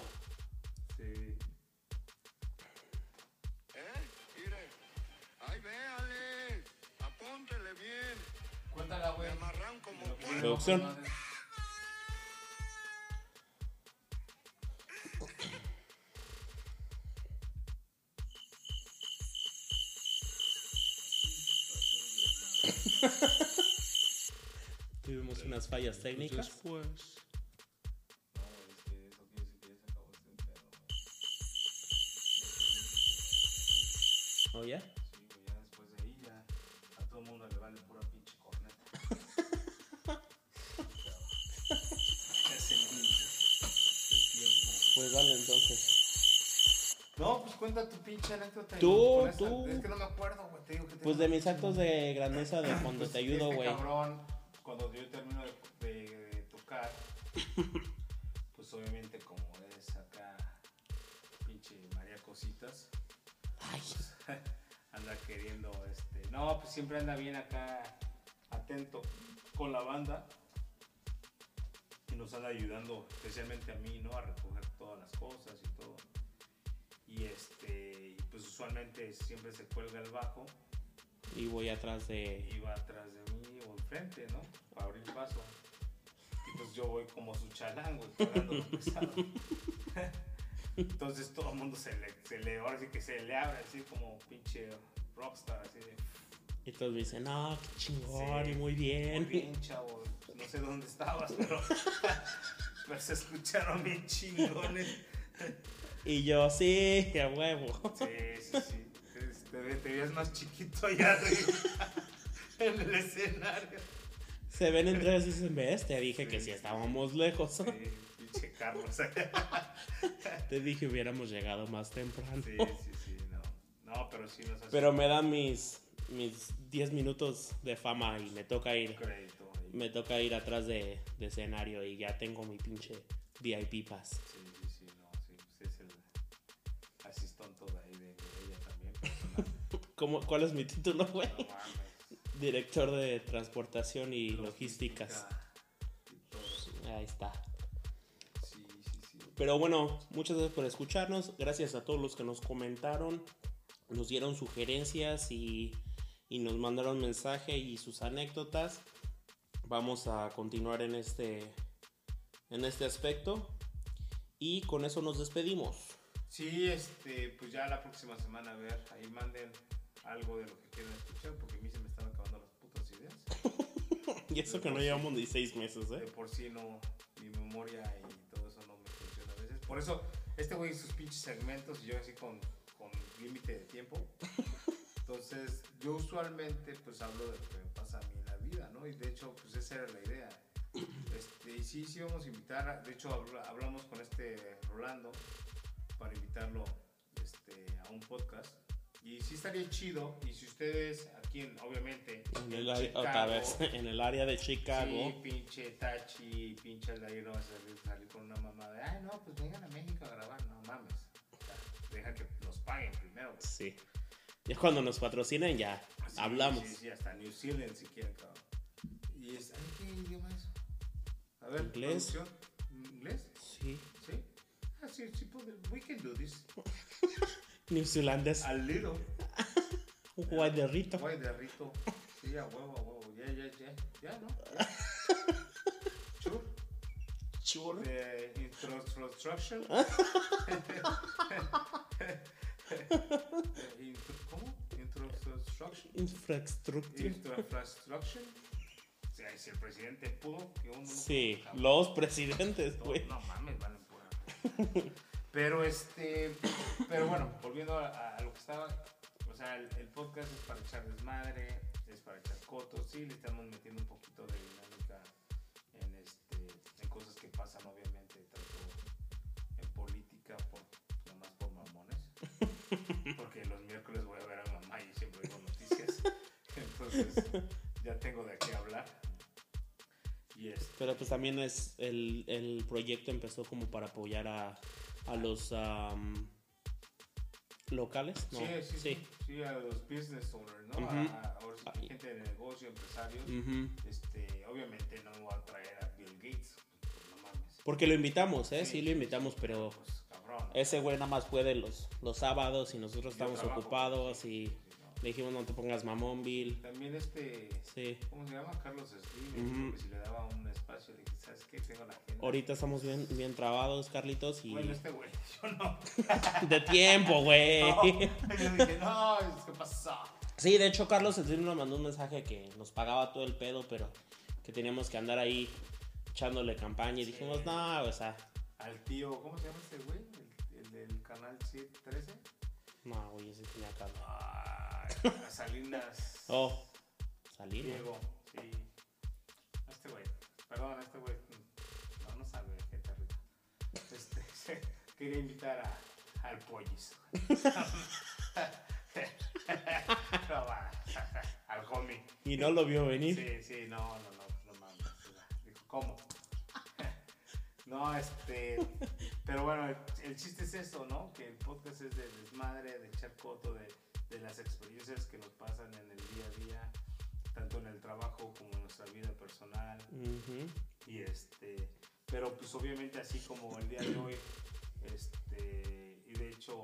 Producción. Tuvimos unas fallas técnicas. No, es que cuenta tu pinche anécdota. Tú, esa- tú. Es que no me acuerdo, güey. Te digo que tengo Pues de mis actos de grandeza de cuando Pues te ayudo, este güey. cabrón, cuando yo termino de, de- de tocar, pues obviamente como es acá, pinche María Cositas, Ay, anda queriendo, este, no, pues siempre anda bien acá, atento con la banda y nos anda ayudando, especialmente a mí, ¿no? A recoger todas las cosas y todo. Y este, y pues usualmente siempre se cuelga el bajo y voy atrás de. iba atrás de mí o enfrente, ¿no? Para abrir paso. Y pues yo voy como su cargando lo pesado. Entonces todo el mundo se le, se le, ahora sí que se le abre así como pinche rockstar, así de, Y todos me dicen, no, qué chingón, Sí, muy bien. muy bien, chavo, no sé dónde estabas, pero, pero se escucharon bien chingones. Y yo, sí, a huevo. Sí, sí, sí. Te, ve- te veías más chiquito allá arriba, en el escenario. Se ven entre ellos y dicen, ves, te dije que Sí. si estábamos lejos. Sí, pinche Carlos. Te dije hubiéramos llegado más temprano. Sí, sí, sí, no. No, pero sí nos hace Pero me dan mis, mis 10 minutos de fama y me toca ir. crédito. Me toca ir atrás de, de escenario y ya tengo mi pinche VIP pass. Sí, ¿Cómo, ¿Cuál es mi título, güey? No. Director de transportación y logísticas. Ahí está. Sí, sí, sí. Pero bueno, muchas gracias por escucharnos. Gracias a todos los que nos comentaron, nos dieron sugerencias y, y nos mandaron mensaje y sus anécdotas. Vamos a continuar en este, en este aspecto. Y con eso nos despedimos. Sí, este, pues ya la próxima semana, a ver, ahí manden algo de lo que quieran escuchar, porque a mí se me están acabando las putas ideas. Y eso que no llevamos ni seis meses, De ¿eh? por sí no, mi memoria y todo eso no me funciona a veces. Por eso, este güey sus pinches segmentos y yo así con, con límite de tiempo. Entonces, yo usualmente pues hablo de lo que me pasa a mí en la vida, ¿no? Y de hecho, pues esa era la idea. Este, y sí, sí vamos a invitar, a- de hecho habla- hablamos con este Rolando para invitarlo este, a un podcast. Y sí estaría chido, y si ustedes aquí, en, obviamente, En el, otra Chicago, vez, en el área de Chicago. Sí, pinche Tachi, pinche Aldair no vas a salir, salir con una mamá de, ay, no, pues vengan a México a grabar. No mames. O sea, deja que nos paguen primero. Sí. Ya cuando nos patrocinen ya Sí, hablamos. Sí, sí, hasta New Zealand si quieren, cabrón. ¿Y es, ay, qué idioma es? A ver, Inglés. ¿Inglés? Sí. Sí. Ah, sí, sí, podemos. We can do this. Neozelandés. A little. Un guayderrito. Guay de rito. Sí, a huevo, a huevo. Ya, ya, ya. Ya, ¿no? Sure. Chulo. de instruction. ¿Cómo? Instruction. Infraestructura. Instruction. O sea, si el presidente pudo, que uno no Sí, los presidentes, güey. no mames, valen pura. Pero este, pero bueno, volviendo a, lo que estaba, o sea, el, podcast es para echar desmadre, es para echar cotos, sí, le estamos metiendo un poquito de dinámica en este, en cosas que pasan obviamente tanto en política por nomás por mamones, porque los miércoles voy a ver a mamá y siempre digo noticias, entonces ya tengo de qué hablar. Y este, Pero pues también es el, el proyecto empezó como para apoyar a, a los am, locales, ¿no? Sí, sí, sí, sí, a los business owners, ¿no? A, a- gente de negocio, empresarios. Este, obviamente no voy a traer a Bill Gates, pues, no mames. Porque lo invitamos, ¿eh? Sí, Sí, lo invitamos, pero Pues cabrón. ese güey nada más puede los, los sábados y nosotros estamos trabajo, ocupados y. le dijimos no te pongas mamón, Bill. También este, Sí. ¿cómo se llama? Carlos Slim, Ujú. que si le daba un espacio, le dije, ¿sabes qué? Tengo la agenda. Ahorita estamos bien, bien trabados, Carlitos, y Bueno, este güey, yo no. de tiempo, güey. No, Yo dije, no, ¿qué pasó? Sí, de hecho Carlos Slim nos mandó un mensaje que nos pagaba todo el pedo, pero que teníamos que andar ahí echándole campaña y Sí. dijimos, no, o sea, Al tío, ¿cómo se llama este güey? El, el del canal 13. no, güey, ese tenía Carlos. A Salinas. Oh, Salinas. Diego, sí. Este güey, perdón, este güey, no, no sabe qué rica. Este, se- quería invitar a, al Pollis. No, va, al homie. Y no lo vio venir. Sí, sí, no, no, no, no mames. Dijo, ¿cómo? No, este, pero bueno, el, el chiste es eso, ¿no? Que el podcast es de desmadre, de echar coto, de, de las experiencias que nos pasan en el día a día, tanto en el trabajo como en nuestra vida personal. Y este, pero pues obviamente así como el día de hoy, este, y de hecho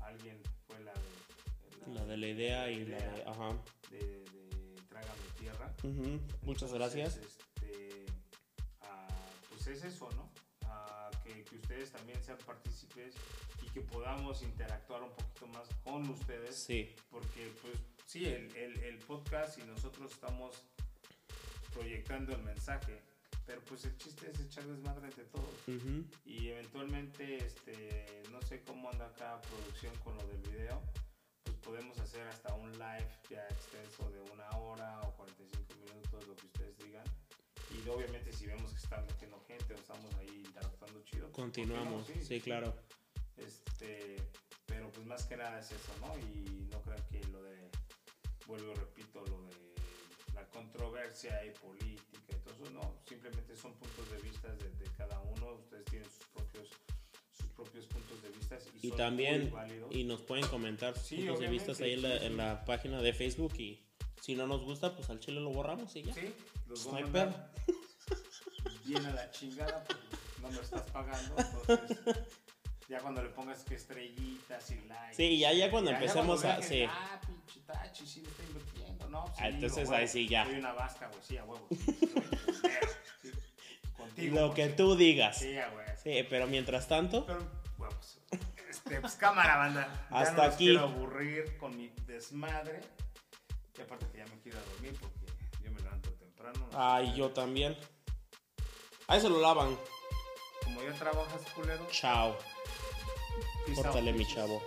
alguien fue la de, La de la idea y la de... Ajá. de, de Trágame Tierra. Muchas gracias. Este, ah, pues es eso, ¿no? Ah, que, que ustedes también sean partícipes que podamos interactuar un poquito más con ustedes. Sí. Porque, pues, sí, el, el, el podcast y nosotros estamos proyectando el mensaje, pero pues el chiste es echar desmadre entre todos. Ujú. Y eventualmente, este, no sé cómo anda acá producción con lo del video, pues podemos hacer hasta un live ya extenso de una hora o 45 minutos, lo que ustedes digan. Y obviamente si vemos que están metiendo gente o estamos ahí interactuando chido, pues, Continuamos. Sí, claro. Este, pero pues más que nada es eso, ¿no? Y no crean que lo de, vuelvo y repito, lo de la controversia y política y todo eso, no, simplemente son puntos de vista de, de cada uno, ustedes tienen sus propios, sus propios puntos de vista y, Y son también, muy válidos. y nos pueden comentar sus Sí, puntos de vista ahí en la, en página de Facebook y si no nos gusta, pues al chile lo borramos y ya. Sí, los mandar bien a la chingada, porque no me estás pagando, entonces ya cuando le pongas que estrellitas y likes. Sí, ya- ya cuando empecemos cuando a- veas sí. que, Ah, pinche Tachi, sí le está invirtiendo, ¿no? pues Ah, sí, entonces güey, ahí sí, ya. Soy una vasca, güey, sí, a huevo. sí, sí, Contigo. Lo que porque- tú digas. Sí, a huevo. Sí, pero mientras tanto, Pero, huevos. Este, pues cámara, banda. Ya Hasta no los aquí. quiero aburrir con mi desmadre. Y aparte que ya me quiero dormir porque yo me levanto temprano. ¿no? ay, yo también. Ahí se lo lavan. Como ya trabajas, culero. Chao. Córtale, mi chavo.